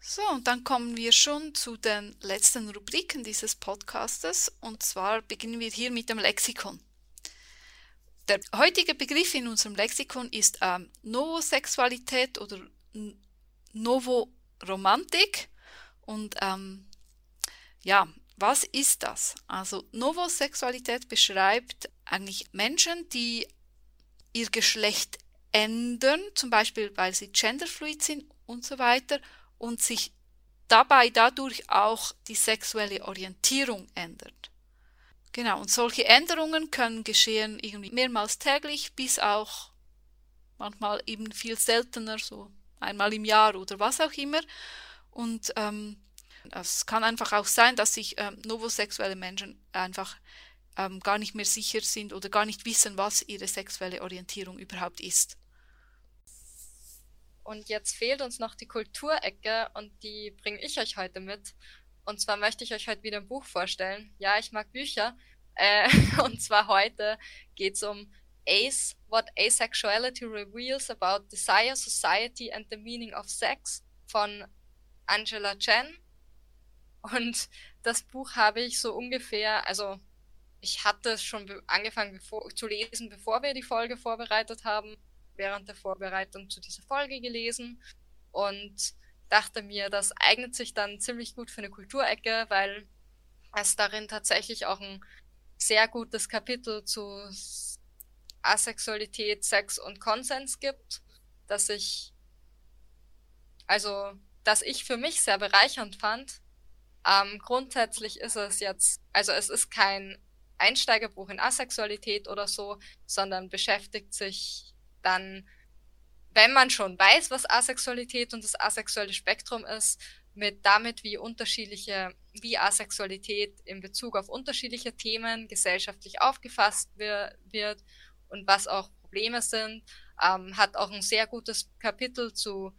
So, und dann kommen wir schon zu den letzten Rubriken dieses Podcastes. Und zwar beginnen wir hier mit dem Lexikon. Der heutige Begriff in unserem Lexikon ist ähm, Novosexualität oder Novoromantik. Und ähm, ja, was ist das? Also Novosexualität beschreibt eigentlich Menschen, die ihr Geschlecht ändern, zum Beispiel weil sie genderfluid sind und so weiter und sich dabei dadurch auch die sexuelle Orientierung ändert. Genau, und solche Änderungen können geschehen irgendwie mehrmals täglich bis auch manchmal eben viel seltener, so einmal im Jahr oder was auch immer. Und ähm, es kann einfach auch sein, dass sich ähm, novosexuelle Menschen einfach ähm, gar nicht mehr sicher sind oder gar nicht wissen, was ihre sexuelle Orientierung überhaupt ist. Und jetzt fehlt uns noch die Kulturecke und die bringe ich euch heute mit. Und zwar möchte ich euch heute wieder ein Buch vorstellen. Ja, ich mag Bücher. Äh, [laughs] und zwar heute geht es um Ace, What Asexuality Reveals About Desire, Society and the Meaning of Sex von Angela Chen. Und das Buch habe ich so ungefähr, also ich hatte es schon angefangen bevor, zu lesen, bevor wir die Folge vorbereitet haben, während der Vorbereitung zu dieser Folge gelesen und dachte mir, das eignet sich dann ziemlich gut für eine Kulturecke, weil es darin tatsächlich auch ein sehr gutes Kapitel zu Asexualität, Sex und Konsens gibt, dass ich, also, dass ich für mich sehr bereichernd fand. Ähm, grundsätzlich ist es jetzt, also es ist kein Einsteigerbuch in Asexualität oder so, sondern beschäftigt sich dann, wenn man schon weiß, was Asexualität und das asexuelle Spektrum ist, mit damit, wie unterschiedliche, wie Asexualität in Bezug auf unterschiedliche Themen gesellschaftlich aufgefasst wir, wird und was auch Probleme sind, ähm, hat auch ein sehr gutes Kapitel zu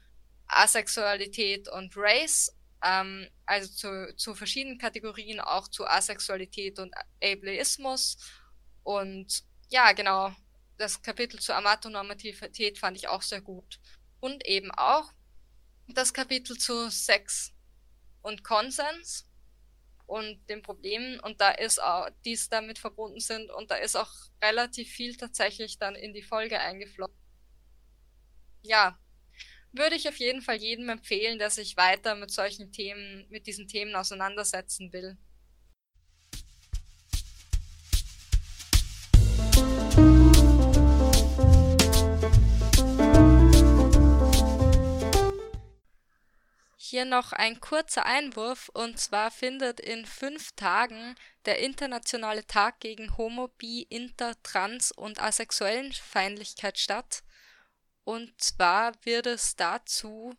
Asexualität und Race, ähm, also zu, zu verschiedenen Kategorien, auch zu Asexualität und Ableismus. Und ja, genau, das Kapitel zur Amatonormativität fand ich auch sehr gut. Und eben auch das Kapitel zu Sex und Konsens und den Problemen und da ist auch, die es damit verbunden sind und da ist auch relativ viel tatsächlich dann in die Folge eingeflossen. Ja, würde ich auf jeden Fall jedem empfehlen, der sich weiter mit solchen Themen, mit diesen Themen auseinandersetzen will. Hier noch ein kurzer Einwurf, und zwar findet in fünf Tagen der internationale Tag gegen Homo, Bi, Inter, Trans und asexuellen Feindlichkeit statt. Und zwar wird es dazu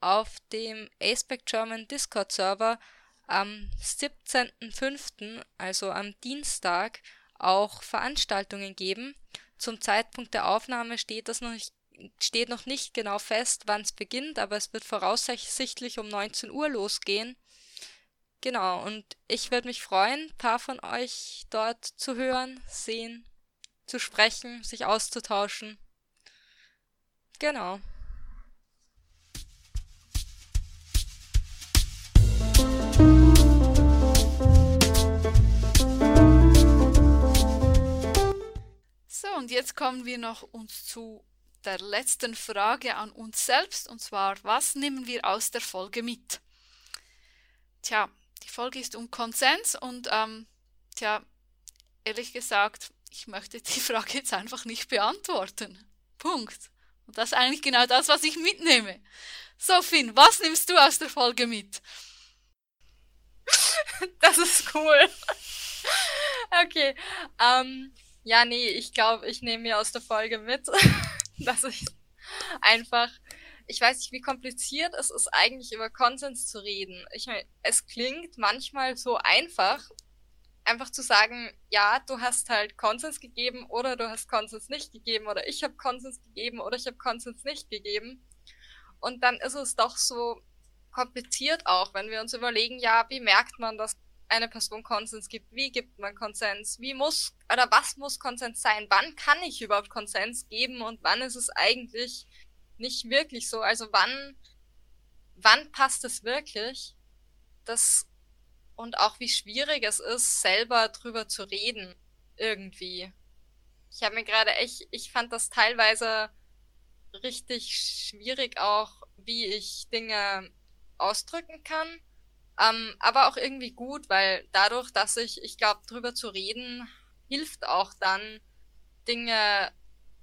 auf dem Aspect German Discord Server am 17.05., also am Dienstag, auch Veranstaltungen geben. Zum Zeitpunkt der Aufnahme steht das noch nicht steht noch nicht genau fest, wann es beginnt, aber es wird voraussichtlich um 19 Uhr losgehen. Genau, und ich würde mich freuen, ein paar von euch dort zu hören, sehen, zu sprechen, sich auszutauschen. Genau. So, und jetzt kommen wir noch uns zu der letzten Frage an uns selbst, und zwar, was nehmen wir aus der Folge mit? Tja, die Folge ist um Konsens und, ähm, tja, ehrlich gesagt, ich möchte die [laughs] Frage jetzt einfach nicht beantworten. Punkt. Und das ist eigentlich genau das, was ich mitnehme. So, Finn, was nimmst du aus der Folge mit? [laughs] Das ist cool. [laughs] Okay. Ähm, ja, nee, ich glaube, ich nehme mir aus der Folge mit, [laughs] dass ich einfach, ich weiß nicht, wie kompliziert es ist, eigentlich über Konsens zu reden. Ich meine, es klingt manchmal so einfach, einfach zu sagen, ja, du hast halt Konsens gegeben oder du hast Konsens nicht gegeben oder ich habe Konsens gegeben oder ich habe Konsens nicht gegeben. Und dann ist es doch so kompliziert auch, wenn wir uns überlegen, ja, wie merkt man, dass eine Person Konsens gibt? Wie gibt man Konsens? Wie muss oder was muss Konsens sein? Wann kann ich überhaupt Konsens geben und wann ist es eigentlich nicht wirklich so? Also wann, wann passt es wirklich? Das und auch wie schwierig es ist, selber drüber zu reden irgendwie. Ich habe mir gerade echt, ich fand das teilweise richtig schwierig auch, wie ich Dinge ausdrücken kann ähm, aber auch irgendwie gut, weil dadurch, dass ich, ich glaube, drüber zu reden, hilft auch dann, Dinge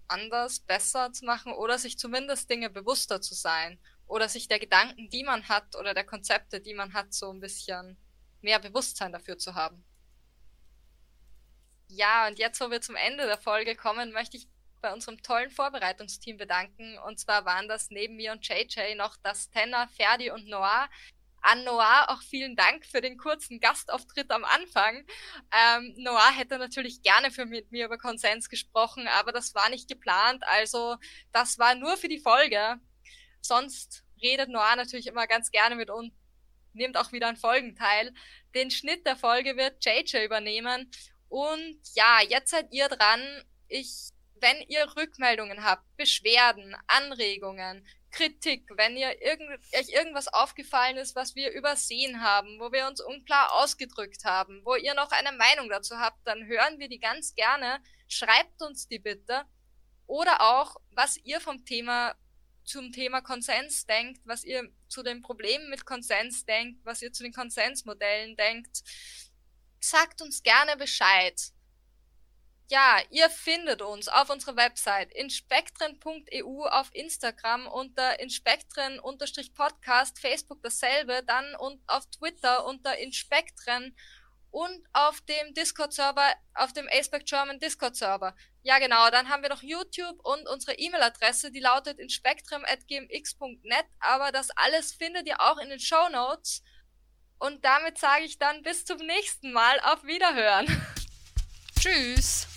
anders, besser zu machen oder sich zumindest Dinge bewusster zu sein oder sich der Gedanken, die man hat oder der Konzepte, die man hat, so ein bisschen mehr Bewusstsein dafür zu haben. Ja, und jetzt, wo wir zum Ende der Folge kommen, möchte ich bei unserem tollen Vorbereitungsteam bedanken. Und zwar waren das neben mir und JJ noch das Tenor, Ferdi und Noah, an Noah auch vielen Dank für den kurzen Gastauftritt am Anfang. Ähm, Noah hätte natürlich gerne für mit mir über Konsens gesprochen, aber das war nicht geplant. Also das war nur für die Folge. Sonst redet Noah natürlich immer ganz gerne mit uns nehmt auch wieder an Folgen teil. Den Schnitt der Folge wird JJ übernehmen. Und ja, jetzt seid ihr dran. Ich, wenn ihr Rückmeldungen habt, Beschwerden, Anregungen, Kritik, wenn ihr irgend, euch irgendwas aufgefallen ist, was wir übersehen haben, wo wir uns unklar ausgedrückt haben, wo ihr noch eine Meinung dazu habt, dann hören wir die ganz gerne. Schreibt uns die bitte. Oder auch, was ihr vom Thema zum Thema Konsens denkt, was ihr zu den Problemen mit Konsens denkt, was ihr zu den Konsensmodellen denkt. Sagt uns gerne Bescheid. Ja, ihr findet uns auf unserer Website inspektren.eu auf Instagram unter inspektren-podcast, Facebook dasselbe, dann und auf Twitter unter inspektren und auf dem Discord-Server, auf dem Aceback German Discord-Server. Ja, genau, dann haben wir noch YouTube und unsere E-Mail-Adresse, die lautet inspektrum.gmx.net, aber das alles findet ihr auch in den Show Notes. Und damit sage ich dann bis zum nächsten Mal. Auf Wiederhören. Tschüss.